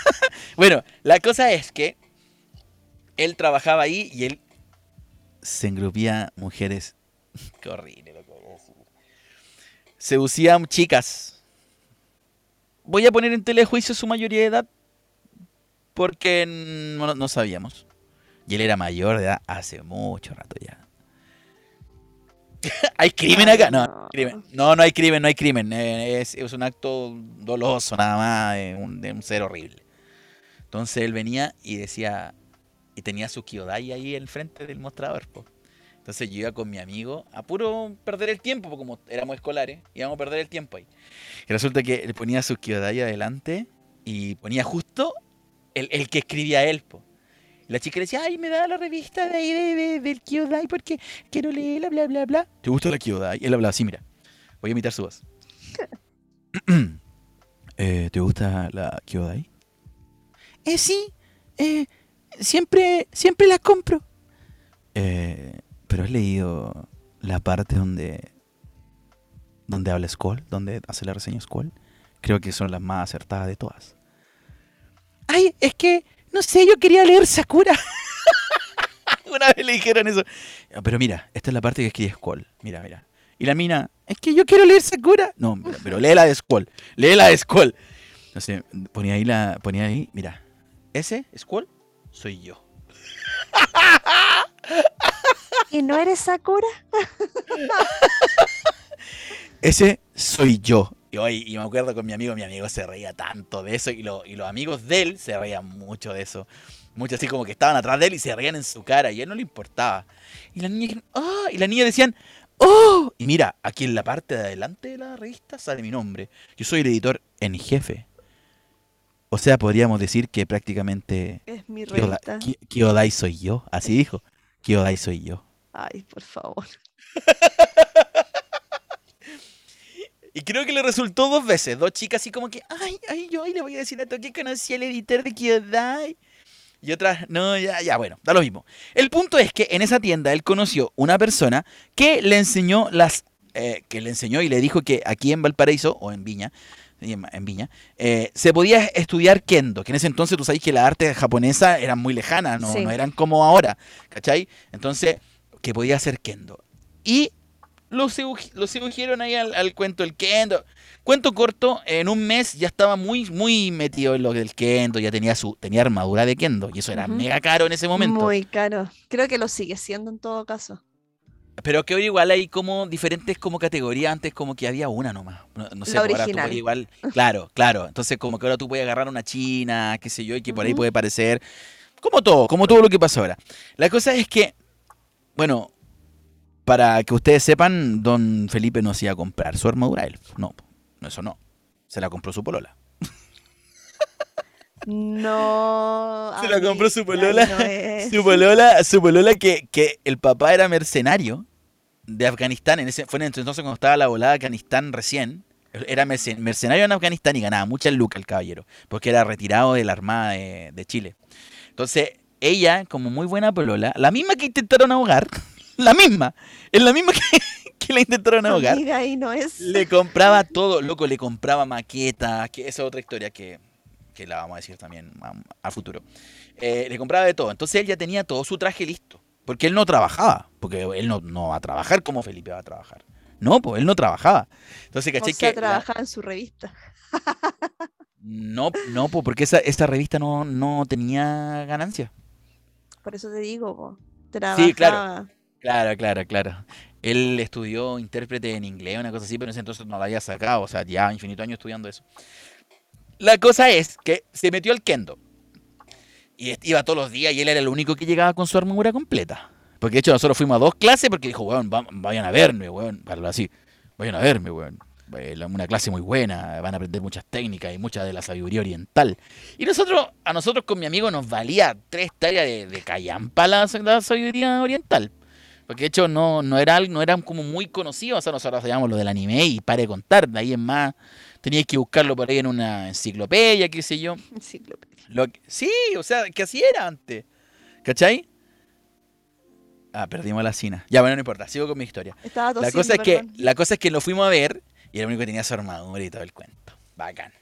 bueno, la cosa es que él trabajaba ahí y él se engrupía mujeres. Qué horrible lo que voy a decir. Seducía chicas. Voy a poner en telejuicio su mayoría de edad porque no, no sabíamos. Y él era mayor de edad hace mucho rato ya. ¿Hay crimen acá? No, no hay crimen. No, no hay crimen, no hay crimen. Es, es un acto doloso nada más, de un, de un ser horrible. Entonces él venía y decía, y tenía su Kyodai ahí al frente del mostrador. po. Entonces yo iba con mi amigo a puro perder el tiempo, porque como éramos escolares, íbamos a perder el tiempo ahí. Y resulta que le ponía su Kyodai adelante y ponía justo el, el que escribía él, po. La chica le decía, ay, me da la revista de ahí de, de- del Kyodai porque quiero leerla, bla, bla, bla. ¿Te gusta la Kyodai? Él hablaba así, mira. Voy a imitar su voz. Eh, ¿Te gusta la Kyodai? Eh, sí. Eh, siempre, siempre la compro. Eh, pero has leído la parte donde donde habla Skoll, donde hace la reseña Skoll. Creo que son las más acertadas de todas. Ay, es que no sé, yo quería leer Sakura. Una vez le dijeron eso. "Ah, Pero mira, esta es la parte que escribe Skoll. Mira, mira. Y la mina, es que yo quiero leer Sakura. No, mira, pero lee la de Skoll. Lee la de Skoll. Entonces, ponía ahí la. Ponía ahí, mira. Ese, Skoll, soy yo. ¿Y no eres Sakura? Ese soy yo. Y, hoy, y me acuerdo con mi amigo, mi amigo se reía tanto de eso y, lo- y los amigos de él se reían mucho de eso. Mucho así como que estaban atrás de él y se reían en su cara y a él no le importaba. Y la niña, ¡ah! y la niña decían, ¡oh! Y mira, aquí en la parte de adelante de la revista sale mi nombre. Yo soy el editor en jefe. O sea, podríamos decir que prácticamente Es mi revista. Kyodai soy yo. Así dijo. Kyodai soy yo. Ay, por favor. Y creo que le resultó dos veces. Dos chicas así como que, ay, ay, yo ay, le voy a decir a Toki que conocí al editor de Kyodai. Y otras, no, ya, ya, bueno, da lo mismo. El punto es que en esa tienda él conoció una persona que le enseñó las, eh, que le enseñó y le dijo que aquí en Valparaíso, o en Viña, en, en Viña, eh, se podía estudiar kendo, que en ese entonces tú sabes que la arte japonesa eran muy lejanas, no, Sí. no eran como ahora, ¿cachai? Entonces, que podía hacer kendo. Y lo, sedu- lo sedujeron ahí al, al cuento del kendo. Cuento corto, en un mes ya estaba muy, muy metido en lo del kendo, ya tenía su tenía armadura de kendo, y eso era mega caro en ese momento. Muy caro. Creo que lo sigue siendo en todo caso. Pero que hoy igual hay como diferentes como categorías, antes como que había una nomás. No, no sé, La pues ahora tú igual, claro, claro. Entonces como que ahora tú puedes agarrar una china, qué sé yo, y que por ahí puede parecer, como todo, como todo lo que pasa ahora. La cosa es que, bueno, para que ustedes sepan, don Felipe no se iba a comprar su armadura él. No, no, eso no. Se la compró su polola. No. Se la compró su polola. no. Su polola, su polola que, que el papá era mercenario de Afganistán. En ese, fue en ese entonces cuando estaba la volada de Afganistán recién. Era mercen- mercenario en Afganistán y ganaba muchas lucas el caballero. Porque era retirado de la Armada de, de Chile. Entonces, ella, como muy buena polola, la misma que intentaron ahogar, la misma, es la misma que, que la intentaron ahogar, Amiga, ahí no es. le compraba todo, loco, le compraba maquetas, que esa es otra historia que, que la vamos a decir también a, a futuro. Eh, le compraba de todo. Entonces él ya tenía todo su traje listo. Porque él no trabajaba. Porque él no, no va a trabajar como Felipe va a trabajar. No, pues él no trabajaba. Entonces, O caché sea, que. la- trabajaba en su revista. no, no, pues porque esa, esta revista no, no tenía ganancia. Por eso te digo, po. Sí, claro. Claro, claro, claro. Él estudió intérprete en inglés, una cosa así, pero en ese entonces no la había sacado. O sea, ya infinito años estudiando eso. La cosa es que se metió al kendo. Y iba todos los días y él era el único que llegaba con su armadura completa. Porque de hecho nosotros fuimos a dos clases porque dijo, weón, va- vayan a verme, weón. Para así. Vayan a verme, weón. Eh, Una clase muy buena, van a aprender muchas técnicas y mucha de la sabiduría oriental. Y nosotros, a nosotros con mi amigo nos valía tres tareas de, de callampa la, la sabiduría oriental. Porque de hecho no, no, era, no eran como muy conocidos. O sea, nosotros sabíamos lo del anime y pare de contar. De ahí en más, teníais que buscarlo por ahí en una enciclopedia, qué sé yo. Enciclopedia. Lo que- sí, o sea, que así era antes. ¿Cachai? Ah, perdimos la cina. Ya, bueno, no importa, sigo con mi historia. Estaba La cosa, es que, la cosa es que lo fuimos a ver y era el único que tenía su armadura y todo el cuento. Bacán.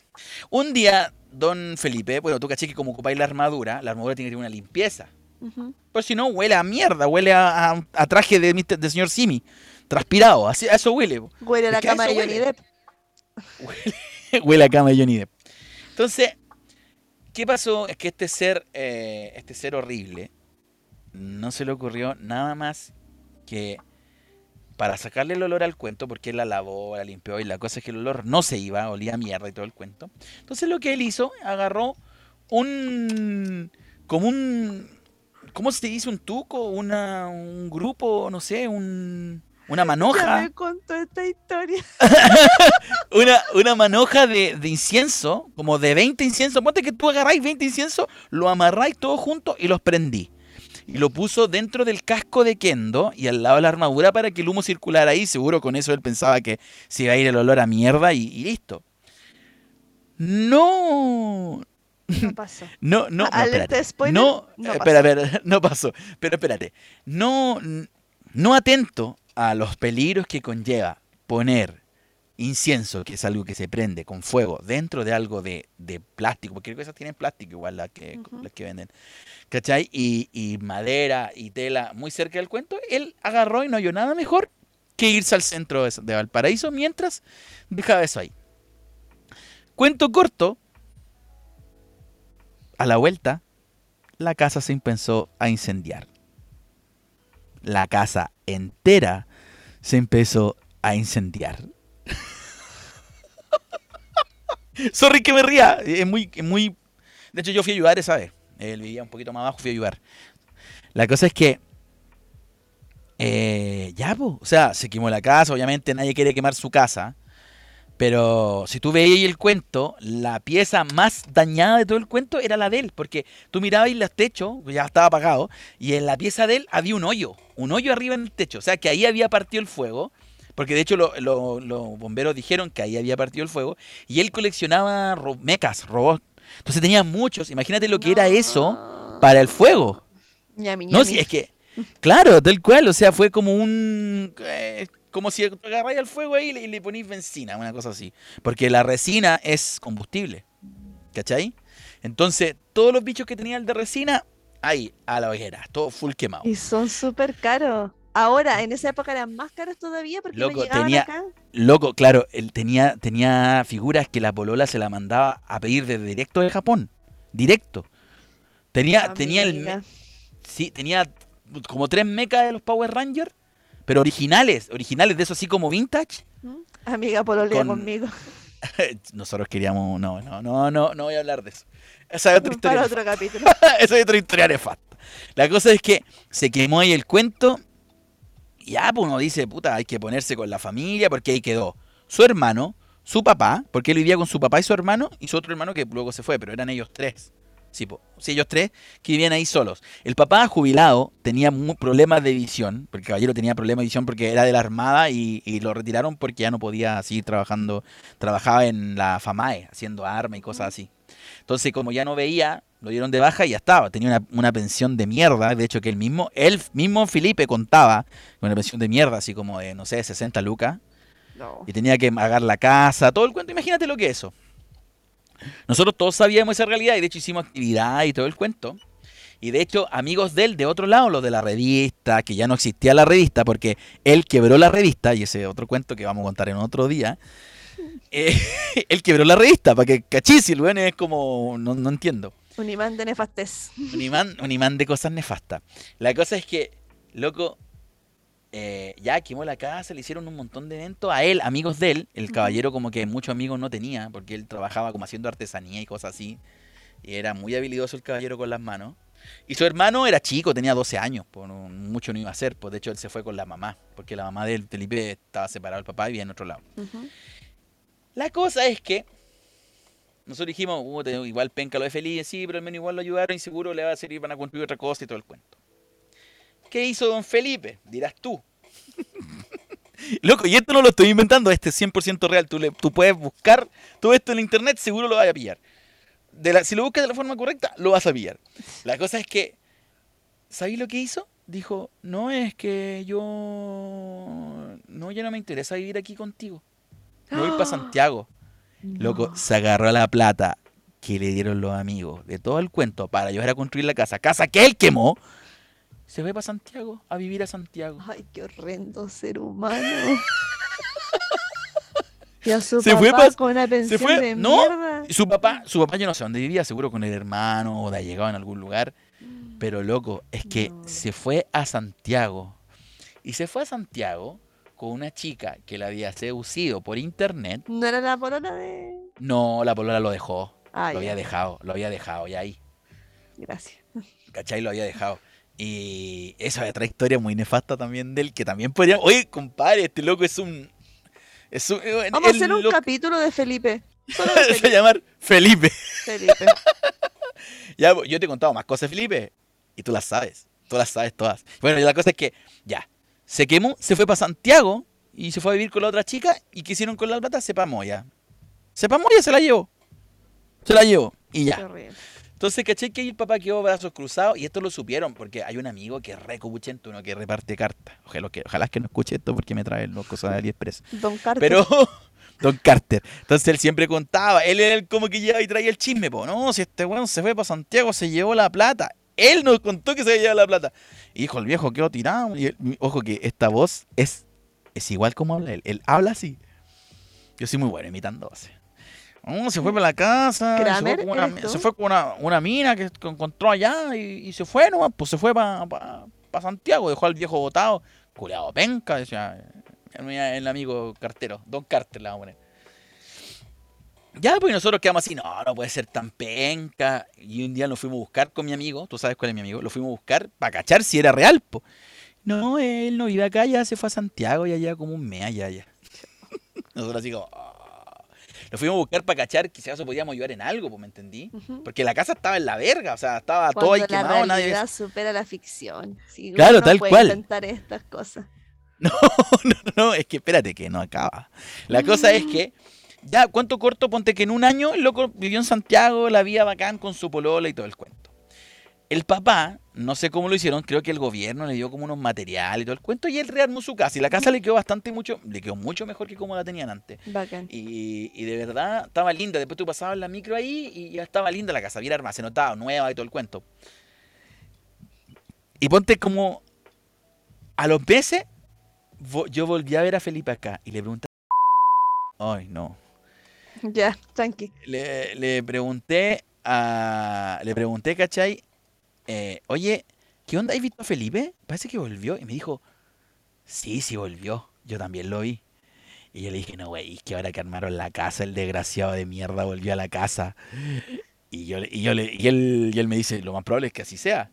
Un día, don Felipe, bueno, tú caché que como ocupáis la armadura, la armadura tiene que tener una limpieza. Pues si no, huele a mierda, huele a, a- a traje de, señor Simi. Transpirado, así, a eso huele. Huele a la cama de Johnny huele. Depp. huele a cama de Johnny Depp. Entonces, ¿qué pasó? Es que este ser, eh, este ser horrible, no se le ocurrió nada más que para sacarle el olor al cuento, porque él la lavó, la limpió y la cosa es que el olor no se iba, olía a mierda y todo el cuento. Entonces lo que él hizo, agarró un, como un, ¿Cómo se dice un tuco? Una, un grupo, no sé, un, una Ya manoja. me contó esta historia. Una, una manoja de, de incienso, como de 20 inciensos. Ponte que tú agarráis 20 inciensos, lo amarráis todos juntos y los prendí. Y lo puso dentro del casco de Kendo y al lado de la armadura para que el humo circulara ahí. Seguro con eso él pensaba que se iba a ir el olor a mierda y, y listo. No, No pasó. no, no, no, espérate. spoiler, No, no eh, espera, espera, no pasó. Pero espérate. No, no atento a los peligros que conlleva poner incienso, que es algo que se prende con fuego, dentro de algo de, de plástico, porque esas tienen plástico igual las que, las que venden. ¿Cachai? Y, y madera y tela muy cerca del cuento. Él agarró y no oyó nada mejor que irse al centro de, de Valparaíso mientras dejaba eso ahí. Cuento corto. A la vuelta, la casa se empezó a incendiar. La casa entera se empezó a incendiar. Sorry que me ría. Es muy, muy. De hecho, yo fui a ayudar esa vez. Él vivía un poquito más abajo, fui a ayudar. La cosa es que. eh, ya, po. O sea, se quemó la casa. Obviamente nadie quiere quemar su casa. Pero si tú veías el cuento, la pieza más dañada de todo el cuento era la de él. Porque tú mirabas y los techos, ya estaba apagado, y en la pieza de él había un hoyo. Un hoyo arriba en el techo. O sea que ahí había partido el fuego. Porque de hecho lo- lo- los bomberos dijeron que ahí había partido el fuego. Y él coleccionaba ro- mecas, robots. Entonces tenía muchos. Imagínate lo que era eso para el fuego. Ñami, No, si es que, claro, tal cual, o sea, fue como un, eh, como si agarráis al fuego ahí y le, y le ponís benzina, una cosa así. Porque la resina es combustible, ¿cachai? Entonces, todos los bichos que tenía el de resina, ahí, a la hoguera, todo full quemado. Y son súper caros. Ahora, en esa época eran más caros todavía porque Loco, no llegaban tenía- acá. Loco, claro, él tenía, tenía figuras que la polola se la mandaba a pedir desde directo de Japón, directo. Tenía, tenía el. Sí, tenía como tres mechas de los Power Rangers, pero originales, originales de eso así como vintage. Amiga pololea Con- conmigo. Nosotros queríamos, no, no, no, no, no voy a hablar de eso. Esa es otra historia. Para otro capítulo. Esa es otra historia nefasta. La cosa es que se quemó ahí el cuento. Y ya, pues uno dice, puta, hay que ponerse con la familia, porque ahí quedó su hermano, su papá, porque él vivía con su papá y su hermano, y su otro hermano que luego se fue, pero eran ellos tres. Sí, po. Sí, ellos tres que vivían ahí solos. El papá jubilado tenía problemas de visión, porque el caballero tenía problemas de visión porque era de la armada y, y lo retiraron porque ya no podía seguir trabajando. Trabajaba en la FAMAE, haciendo armas y cosas así. Entonces, como ya no veía, lo dieron de baja y ya estaba. Tenía una, una pensión de mierda. De hecho, que él mismo, él mismo Felipe contaba con una pensión de mierda, así como de, no sé, 60 lucas. No. Y tenía que pagar la casa, todo el cuento. Imagínate lo que es eso. Nosotros todos sabíamos esa realidad y de hecho hicimos actividad y todo el cuento. Y de hecho, amigos de él, de otro lado, los de la revista, que ya no existía la revista porque él quebró la revista, y ese otro cuento que vamos a contar en otro día. eh, él quebró la revista, para que cachis, el weón es como. No, no entiendo. Un imán de nefastez. Un imán, un imán de cosas nefastas. La cosa es que, loco, eh, ya quemó la casa, le hicieron un montón de eventos a él, amigos de él. El caballero como que muchos amigos no tenía, porque él trabajaba como haciendo artesanía y cosas así. Y era muy habilidoso el caballero con las manos. Y su hermano era chico, tenía 12 años, pues no- mucho no iba a hacer. Pues de hecho él se fue con la mamá, porque la mamá de él, Felipe, estaba separado del papá y vivía en otro lado. La cosa es que nosotros dijimos, "Puta, igual penca lo de feliz, sí, pero al menos igual lo ayudaron y seguro le va a servir para construir otra cosa y todo el cuento. ¿Qué hizo don Felipe? Dirás tú. Loco, y esto no lo estoy inventando, este es 100% real. Tú, le- tú puedes buscar todo esto en internet, seguro lo vas a pillar. De la- si lo buscas de la forma correcta, lo vas a pillar. La cosa es que, ¿sabéis lo que hizo? Dijo, no, es que yo... No, ya no me interesa vivir aquí contigo. Me voy para Santiago. Loco, se agarró la plata que le dieron los amigos de todo el cuento para ayudar a construir la casa, casa que él quemó. Se fue para Santiago, a vivir a Santiago. Ay, qué horrendo ser humano. Y a su Se papá fue con una pensión fue- de no, mierda. Su papá, su papá yo no sé dónde vivía, seguro con el hermano o de llegado en algún lugar. Pero loco, es que No. se fue a Santiago. Y se fue a Santiago con una chica que la había seducido por internet. No era la polola de. No, la polola lo dejó. Ah, lo ya. había dejado, lo había dejado, y ahí. Gracias. ¿Cachai? Lo había dejado. Y esa es otra historia muy nefasta también de él, que también podría... Oye, compadre, este loco es un... Es un eh, Vamos a hacer un loco- capítulo de Felipe. Solo de se va a Felipe. llamar Felipe. Felipe. Ya, yo te he contado más cosas, Felipe. Y tú las sabes. Tú las sabes todas. Bueno, y la cosa es que, ya. Se quemó, se fue para Santiago y se fue a vivir con la otra chica. ¿Y qué hicieron con la plata? Sepa Moya. Sepa Moya se la llevó. Se la llevó. Y Qué ya. horrible. Entonces, caché que ahí el papá quedó brazos cruzados. Y esto lo supieron porque hay un amigo que es re copuchento, uno que reparte cartas. Ojalá que, ojalá que no escuche esto porque me trae las cosas de AliExpress. Don Carter. Pero, Don Carter. Entonces él siempre contaba, él era el como que lleva y traía el chisme, po. No, si este weón se fue para Santiago, se llevó la plata. Él nos contó que se había llevado la plata. Y dijo, el viejo quedó tirado. Y él- ojo que esta voz es, es igual como habla él. Él habla así. Yo soy muy bueno imitando voces. No, se fue para la casa, se fue con una, ¿eres tú? se fue con una, una mina que encontró allá y, y se fue nomás, pues se fue para Santiago, dejó al viejo botado, culeado penca, decía el, el amigo cartero, Don Carter la vamos a poner. Ya, pues nosotros quedamos así, no, no puede ser tan penca. Y un día lo fuimos a buscar con mi amigo, tú sabes cuál es mi amigo, lo fuimos a buscar para cachar si era real, po. No, él no vive acá, ya se fue a Santiago, ya lleva como un mes allá, ya. Nosotros así como, "Ah". Lo fuimos a buscar para cachar, quizás eso podíamos ayudar en algo, pues, ¿me entendí? Porque la casa estaba en la verga, o sea, estaba Cuando todo ahí la quemado, nadie... realidad supera la ficción. Claro, tal puede cual. inventar estas cosas. No, no, no, es que espérate que no acaba. La cosa es que, ya, ¿cuánto corto? Ponte que en un año el loco vivió en Santiago, la vida bacán con su polola y todo el cuento. El papá, no sé cómo lo hicieron, creo que el gobierno le dio como unos materiales y todo el cuento, y él rearmó su casa. Y la casa le quedó bastante mucho, le quedó mucho mejor que como la tenían antes. Bacán. Y, y de verdad estaba linda. Después tú pasabas la micro ahí y ya estaba linda la casa, bien armada, se notaba, nueva y todo el cuento. Y ponte como a los meses, yo volví a ver a Felipe acá y le pregunté. Ay, no. Ya, tranqui. Le, le pregunté a. Le pregunté, ¿cachai? Eh, Oye, ¿qué onda? ¿Has visto a Felipe? Parece que volvió. Y me dijo, sí, sí volvió. Yo también lo vi. Y yo le dije, no, güey, es que ahora que armaron la casa, el desgraciado de mierda volvió a la casa. Y, yo, le- y, yo le, y, él, y él me dice, lo más probable es que así sea.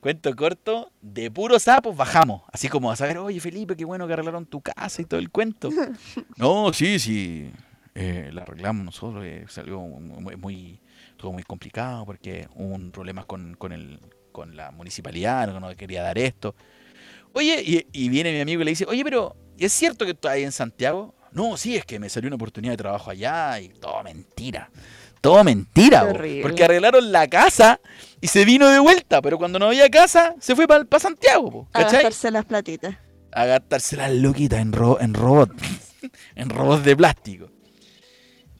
Cuento corto, de puros sapos bajamos. Así como a saber, oye Felipe, qué bueno que arreglaron tu casa y todo el cuento. no, sí, sí. eh, la arreglamos nosotros. eh, salió muy, muy, todo muy complicado porque hubo un problemas con, con, el, con la municipalidad, no quería dar esto. Oye, y, y viene mi amigo y le dice, oye, pero ¿es cierto que estás ahí en Santiago? No, sí, es que me salió una oportunidad de trabajo allá y todo mentira. Todo mentira, bo, porque arreglaron la casa y se vino de vuelta, pero cuando no había casa, se fue para Santiago, bo, A gastarse las platitas. a gastarse las loquitas en, ro- en robot, en robots de plástico.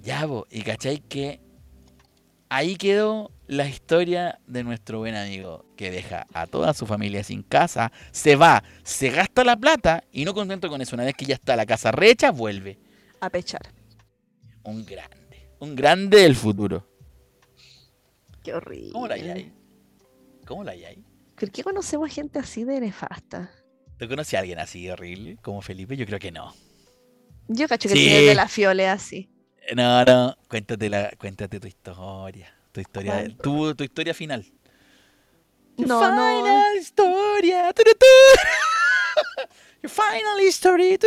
Ya, bo, y cachai que ahí quedó la historia de nuestro buen amigo que deja a toda su familia sin casa, se va, se gasta la plata y no contento con eso, una vez que ya está la casa recha, vuelve. A pechar. Un grande, un grande del futuro. Qué horrible. ¿Cómo la hay ahí? ¿Cómo la hay ahí? ¿Por qué conocemos gente así de nefasta? ¿Tú conoces a alguien así horrible como Felipe? Yo creo que no. Yo cacho que Sí. tiene de la fiole así. No, no, cuéntate, la, cuéntate tu historia. Tu historia, tu, tu historia final. No, no. final historia. turutú. Your final history.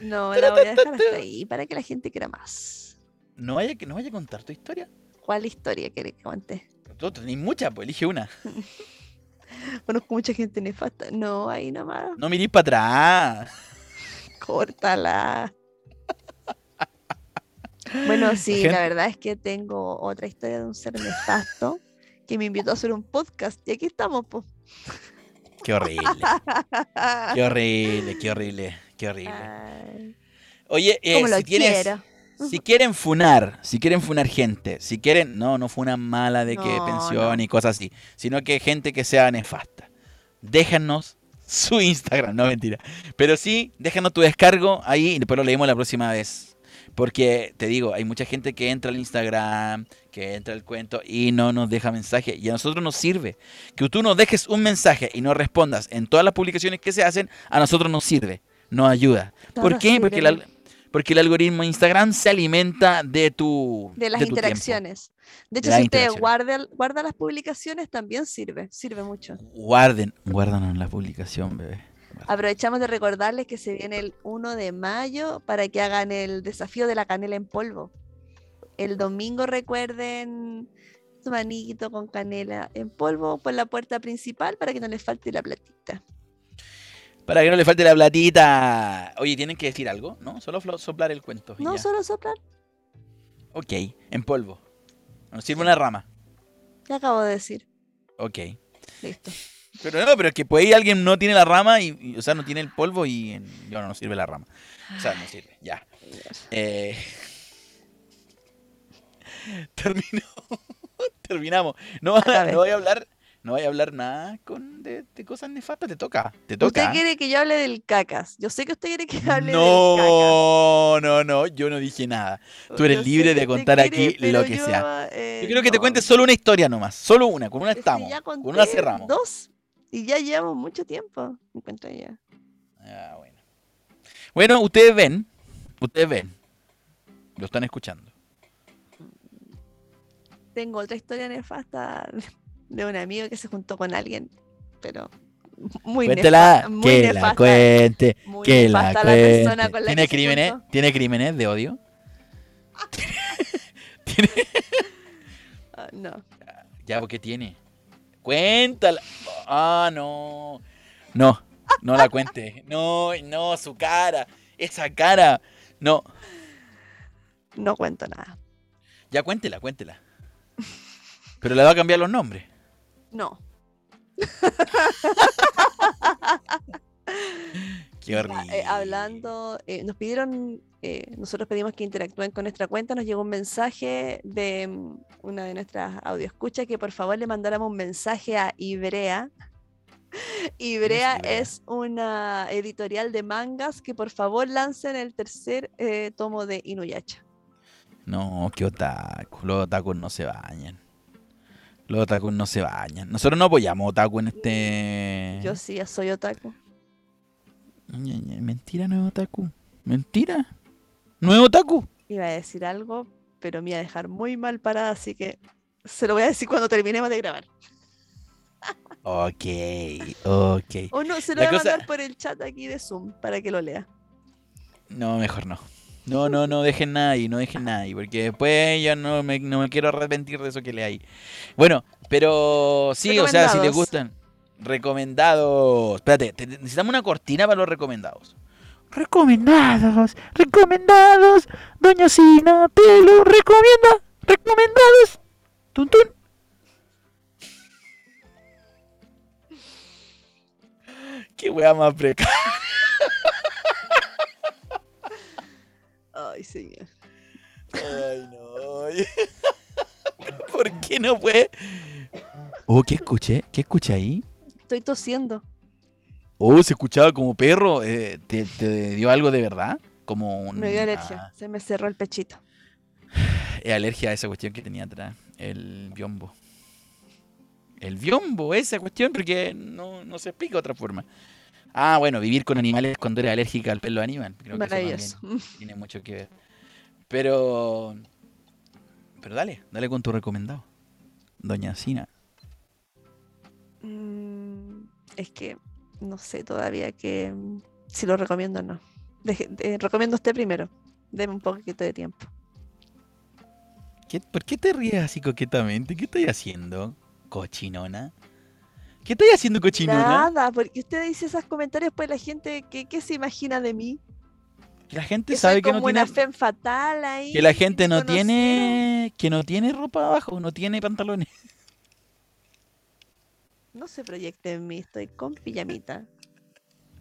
No, la voy a dejar hasta ahí para que la gente quiera más. No vaya, no vaya a contar tu historia. ¿Cuál historia querés que cuente? Tú tenés muchas, pues elige una. Conozco mucha gente nefasta. No, ahí nomás. No mirís para atrás. Córtala. Bueno, sí, gente- la verdad es que tengo otra historia de un ser nefasto que me invitó a hacer un podcast y aquí estamos, pues. Qué horrible. Qué horrible, qué horrible, qué horrible. Ay, Oye, eh, si tienes, si quieren funar, si quieren funar gente, si quieren, no, no funan mala de que No, pensión no. y cosas así, sino que gente que sea nefasta. Déjanos su Instagram, no mentira. Pero sí, déjanos tu descargo ahí y después lo leemos la próxima vez. Porque te digo, hay mucha gente que entra al Instagram, que entra al cuento y no nos deja mensaje. Y a nosotros nos sirve. Que tú nos dejes un mensaje y no respondas en todas las publicaciones que se hacen, a nosotros nos sirve, nos ayuda. ¿Por qué? Porque, la- sirve. Porque el algoritmo de Instagram se alimenta de tu De las tu tiempo. interacciones. De hecho, si usted guarda las publicaciones, también sirve. Sirve mucho. Guarden, guárdanos la publicación, bebé. Aprovechamos de recordarles que se viene el 1 de mayo para que hagan el desafío de la canela en polvo. El domingo recuerden su manito con canela en polvo por la puerta principal para que no les falte la platita. Para que no le falte la platita. Oye, ¿tienen que decir algo? ¿No? Solo soplar el cuento. No ya. solo soplar, Ok, en polvo. Nos sirve una rama. ya acabo de decir. Ok. Listo. Pero no, pero es que por ahí alguien no tiene la rama y, y, o sea, no tiene el polvo y no, no sirve la rama. O sea, no sirve, ya. Eh, Terminó. Terminamos. No, no voy a hablar, no voy a hablar nada con de, de cosas nefastas. Te toca, te toca. Usted quiere que yo hable del cacas. Yo sé que usted quiere que hable del No, no, no, yo no dije nada. cacas. tú eres Yo libre de contar quiere, aquí lo que yo, sea. eh, Yo quiero que te no. cuentes solo una historia nomás, solo una, con una Es que estamos, con una cerramos. Dos y ya llevamos mucho tiempo. Me cuento ya. Ah, bueno. Bueno, ustedes ven, ustedes ven, lo están escuchando. Tengo otra historia nefasta de un amigo que se juntó con alguien, pero muy Cuéntela, nefasta. Muy que la cuente, muy que la nefasta la cuente. con la ¿Tiene que crímenes? ¿Tiene crímenes de odio? ¿Tiene? Ah, no. Ya, ¿por qué tiene? Cuéntala. Ah, no. No, no la cuente. No, no, su cara. Esa cara. No. No cuento nada. Ya cuéntela, cuéntela. Pero le va a cambiar los nombres. No. Qué Ya, horrible. eh, hablando, eh, nos pidieron, eh, nosotros pedimos que interactúen con nuestra cuenta, nos llegó un mensaje de mm, una de nuestras audioscuchas que por favor le mandáramos un mensaje a Ibrea. Ibrea es una editorial de mangas que por favor lancen el tercer tomo de Inuyasha. No, qué otaku. Los otakus no se bañan. Los otakus no se bañan. Nosotros no apoyamos otaku en este. Yo sí, soy otaku. Mentira, no es otaku. Mentira. Es otaku. Iba a decir algo, pero me iba a dejar muy mal parada, así que se lo voy a decir cuando terminemos de grabar. Ok, ok. O no, se lo La voy a cosa- mandar por el chat aquí de Zoom para que lo lea. No, mejor no. No, no, no dejen nada ahí, no dejen nada ahí, porque después ya no me, no me quiero arrepentir de eso que le hay. Bueno, pero sí, o sea, si les gustan. Recomendados. Espérate, te- necesitamos una cortina para los recomendados. Recomendados, recomendados. Doña Sina te lo recomienda. Recomendados. Tun, tun. Qué wea más precaria. Ay, señor. Ay, no. ¿Por qué no puede? Oh, ¿qué escuché? ¿Qué escuché ahí? Estoy tosiendo. Oh, se escuchaba como perro. Eh, ¿te, te dio algo de verdad? Como un... Me dio alergia. ah, Se me cerró el pechito. eh, alergia a esa cuestión que tenía atrás. El biombo. El biombo, esa cuestión, porque no, no se explica de otra forma. Ah, bueno, vivir con animales cuando eres alérgica al pelo animal. Creo que eso tiene mucho que ver. Pero... Pero dale, dale con tu recomendado. Doña Sina. Mm, es que no sé todavía que si lo recomiendo o no. Deje- de- recomiendo usted primero. Deme un poquito de tiempo. ¿Qué- ¿Por qué te ríes así coquetamente? ¿Qué estoy haciendo? ¿Cochinona? ¿Qué estoy haciendo, cochinona? Nada, porque usted dice esos comentarios, pues la gente, ¿qué, qué se imagina de mí? Que la gente Que sabe soy que no como tiene... una femme fatal ahí. Que la gente no tiene... Que no tiene ropa abajo, no tiene pantalones. No se proyecte en mí, estoy con pijamita.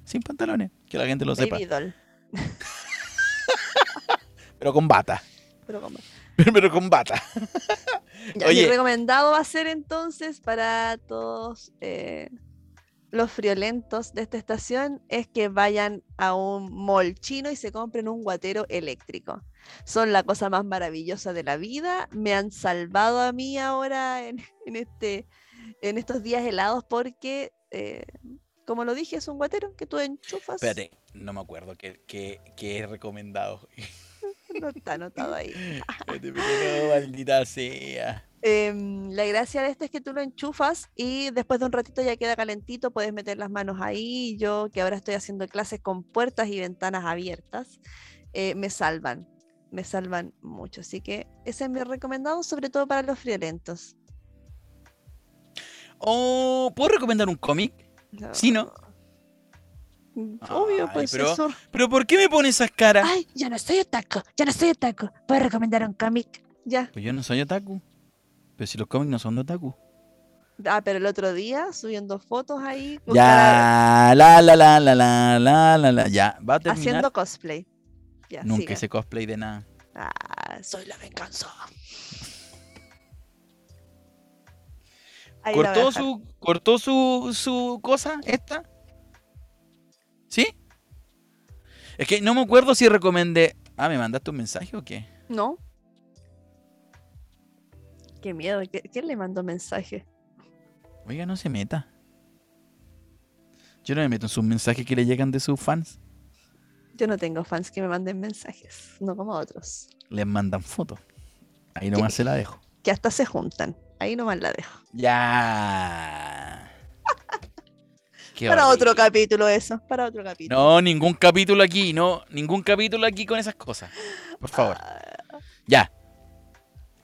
Sin pantalones. Que la gente lo sepa. Doll. Pero con bata. Pero como- Pero con bata. Ya, Oye. Mi recomendado va a ser entonces para todos eh, los friolentos de esta estación es que vayan a un mall chino y se compren un guatero eléctrico. Son la cosa más maravillosa de la vida. Me han salvado a mí ahora en, en este, en estos días helados porque eh, como lo dije, es un guatero que tú enchufas. Espérate, no me acuerdo qué, he recomendado. No está anotado ahí. No, maldita sea. Em, la gracia de esto es que tú lo enchufas y después de un ratito ya queda calentito, puedes meter las manos ahí. Yo, que ahora estoy haciendo clases con puertas y ventanas abiertas, eh, me salvan, me salvan mucho. Así que ese es mi recomendado, sobre todo para los friolentos. Oh, ¿puedo recomendar un cómic? Sí, ¿no? Mm, Obvio, Ay, pues pero- eso. ¿Pero por qué me pones esas caras? Ay, ya no soy otaku, ya no soy otaku. ¿Puedo recomendar un cómic? Ya. Pues yo no soy otaku. Pero si los cómics no son de otaku. Ah, pero el otro día subiendo fotos ahí. con Ya, la, la, la, la, la, la, la, la. Ya, va a terminar. haciendo cosplay. Ya, Nunca siga. hice cosplay de nada. Ah, soy la venganza. Ahí ¿Cortó su, cortó su, su cosa esta? ¿Sí? Es que no me acuerdo si recomendé. Ah, ¿me mandaste un mensaje o qué? No. Qué miedo. ¿qué- ¿Quién le mandó mensaje? Oiga, no se meta. Yo no me meto en sus mensajes que le llegan de sus fans. Yo no tengo fans que me manden mensajes, no como otros. Les mandan fotos. Ahí nomás se la dejo. Que hasta se juntan. Ahí nomás la dejo. Ya. Para otro capítulo eso. Para otro capítulo. No, ningún capítulo aquí, no, ningún capítulo aquí con esas cosas. Por favor. Ah, Ya.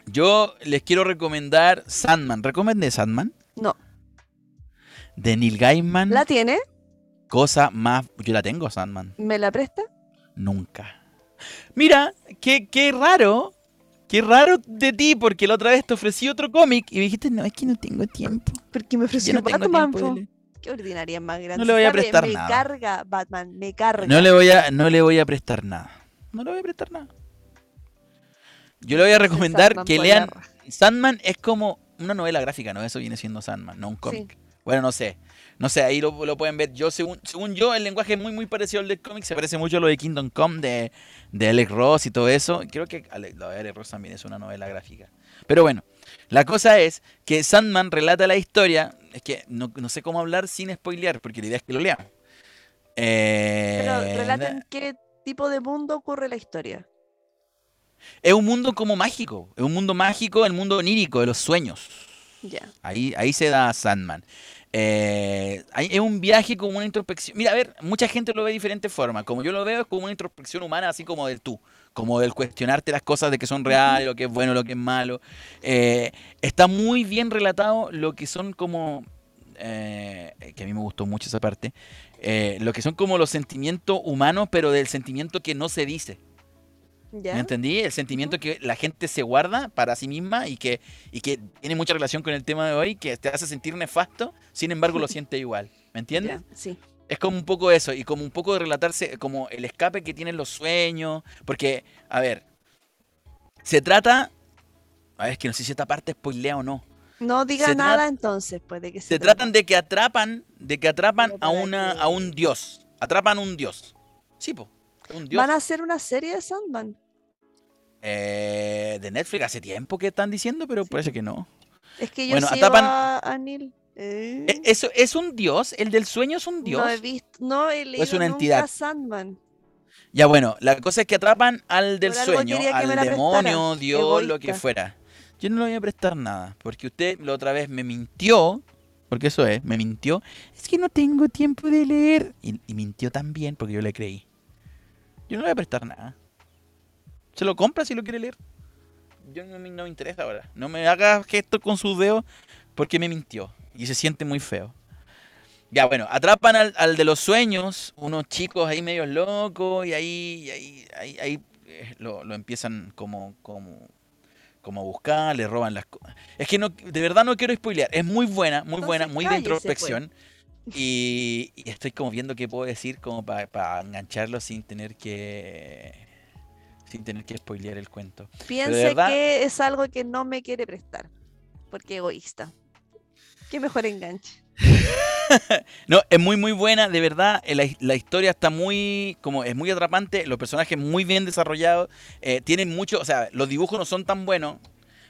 Yo les quiero recomendar Sandman. ¿Recomendé Sandman? no. De Neil Gaiman. ¿La tiene? Cosa más. Yo la tengo, Sandman. ¿Me la presta? Nunca. Mira, qué, qué raro. Qué raro de ti, porque la otra vez te ofrecí otro cómic y me dijiste, no, es que no tengo tiempo. Porque me ofreció no Batman. tiempo de po. leer". Qué ordinaria más grande. No le voy a prestar me nada. carga Batman, me carga. No le voy a, no le voy a prestar nada. No le voy a prestar nada. Yo le voy a recomendar Sandman que lean. Sandman es como una novela gráfica, ¿no? Eso viene siendo Sandman, no un cómic. Bueno, no sé. No sé, ahí lo, lo pueden ver. Yo, según, según yo, el lenguaje es muy, muy parecido al del cómic. Se parece mucho a lo de Kingdom Come, de, de Alex Ross y todo eso. Creo que Ale- lo de Alex Ross también es una novela gráfica. Pero bueno, la cosa es que Sandman relata la historia. Es que no, no sé cómo hablar sin spoilear, porque la idea es que lo leamos. Eh, Pero relaten qué tipo de mundo ocurre la historia. Es un mundo como mágico. Es un mundo mágico, el mundo onírico, de los sueños. Ya. Ahí, ahí se da Sandman. Eh, es un viaje como una introspección. Mira, a ver, mucha gente lo ve de diferentes formas. Como yo lo veo, es como una introspección humana, así como del tú. Como del cuestionarte las cosas de que son reales, lo que es bueno, lo que es malo. Eh, está muy bien relatado lo que son como. eh, que a mí me gustó mucho esa parte. lo que son como los sentimientos humanos, pero del sentimiento que no se dice. ¿Ya? ¿Me entendí? El sentimiento que la gente se guarda para sí misma y que, y que tiene mucha relación con el tema de hoy, que te hace sentir nefasto, sin embargo lo siente igual. ¿Me entiendes? Ya, Sí. Es como un poco eso, y como un poco de relatarse, como el escape que tienen los sueños. Porque, a ver, se trata. A ver, es que no sé si esta parte spoilea o no. No diga Se nada entonces, puede que se, Se tratan de que atrapan, de que atrapan a una, a un dios. Atrapan a un dios. Sí, po. Un dios. ¿Van a hacer una serie de Sandman? Eh, de Netflix hace tiempo que están diciendo, pero parece que no. Es que yo Bueno, sigo atrapan- a, a Neil. Eh, ¿E- ¿Eso es un dios? ¿El del sueño es un dios? No he visto, no he leído una nunca entidad? Sandman. Ya bueno, la cosa es que atrapan al del sueño, al demonio, Dios, lo que fuera. Yo no le voy a prestar nada, porque usted la otra vez me mintió, porque eso es, me mintió. Es que no tengo tiempo de leer. Y, y mintió también, porque yo le creí. Yo no le voy a prestar nada. Se lo compra si lo quiere leer. Yo no me, no me interesa ahora. No me haga gestos con sus dedos porque me mintió. Y se siente muy feo. Ya, bueno, atrapan al, al de los sueños, unos chicos ahí medios locos, y ahí, y ahí, ahí, ahí, eh, lo, lo empiezan como, como, como a buscar, le roban las cosas. Es que no, de verdad no quiero spoilear. Es muy buena, muy buena, muy de pues. Y, y estoy como viendo qué puedo decir como para engancharlo sin tener que sin tener que spoilear el cuento. Piense verdad- que es algo que no me quiere prestar. Porque egoísta. Qué mejor enganche. No, es muy muy buena, de verdad. eh, La, la historia está muy, como es muy atrapante, los personajes muy bien desarrollados, eh, tienen mucho, o sea, los dibujos no son tan buenos,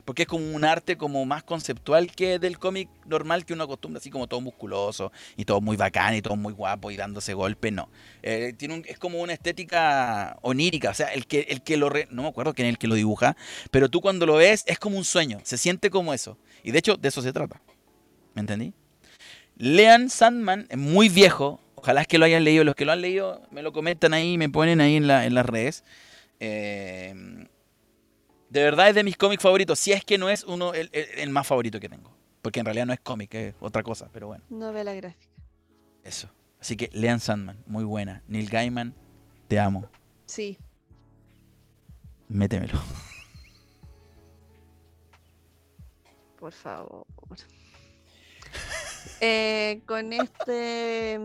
Porque es como un arte como más conceptual que del cómic normal que uno acostumbra, así como todo musculoso y todo muy bacán y todo muy guapo y dándose golpe, no. Eh, tiene es como una estética onírica, o sea, el que, el que lo... re- no me acuerdo quién es el que lo dibuja, pero tú cuando lo ves es como un sueño, se siente como eso. Y de hecho, de eso se trata. ¿Me entendí? Lean Sandman, es muy viejo. Ojalá es que lo hayan leído. Los que lo han leído me lo comentan ahí, me ponen ahí en, la- en las redes. Eh, de verdad es de mis cómics favoritos. Si es que no es uno el, el- el más favorito que tengo. Porque en realidad no es cómic, es otra cosa. Pero bueno, Novela gráfica. eso. Así que lean Sandman, muy buena. Neil Gaiman, te amo. Sí. Métemelo. Por favor. Eh, con este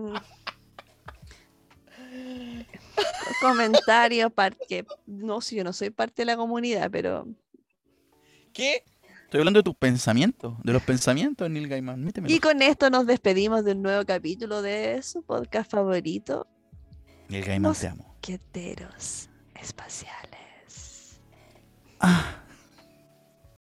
mm, comentario, porque no sé, yo no soy parte de la comunidad, pero ¿Qué? Estoy hablando de tus pensamientos, de los pensamientos Neil Gaiman. Métemelo. y con esto nos despedimos de un nuevo capítulo de su podcast favorito, Neil Gaiman, te amo. Queteros Espaciales. Ah.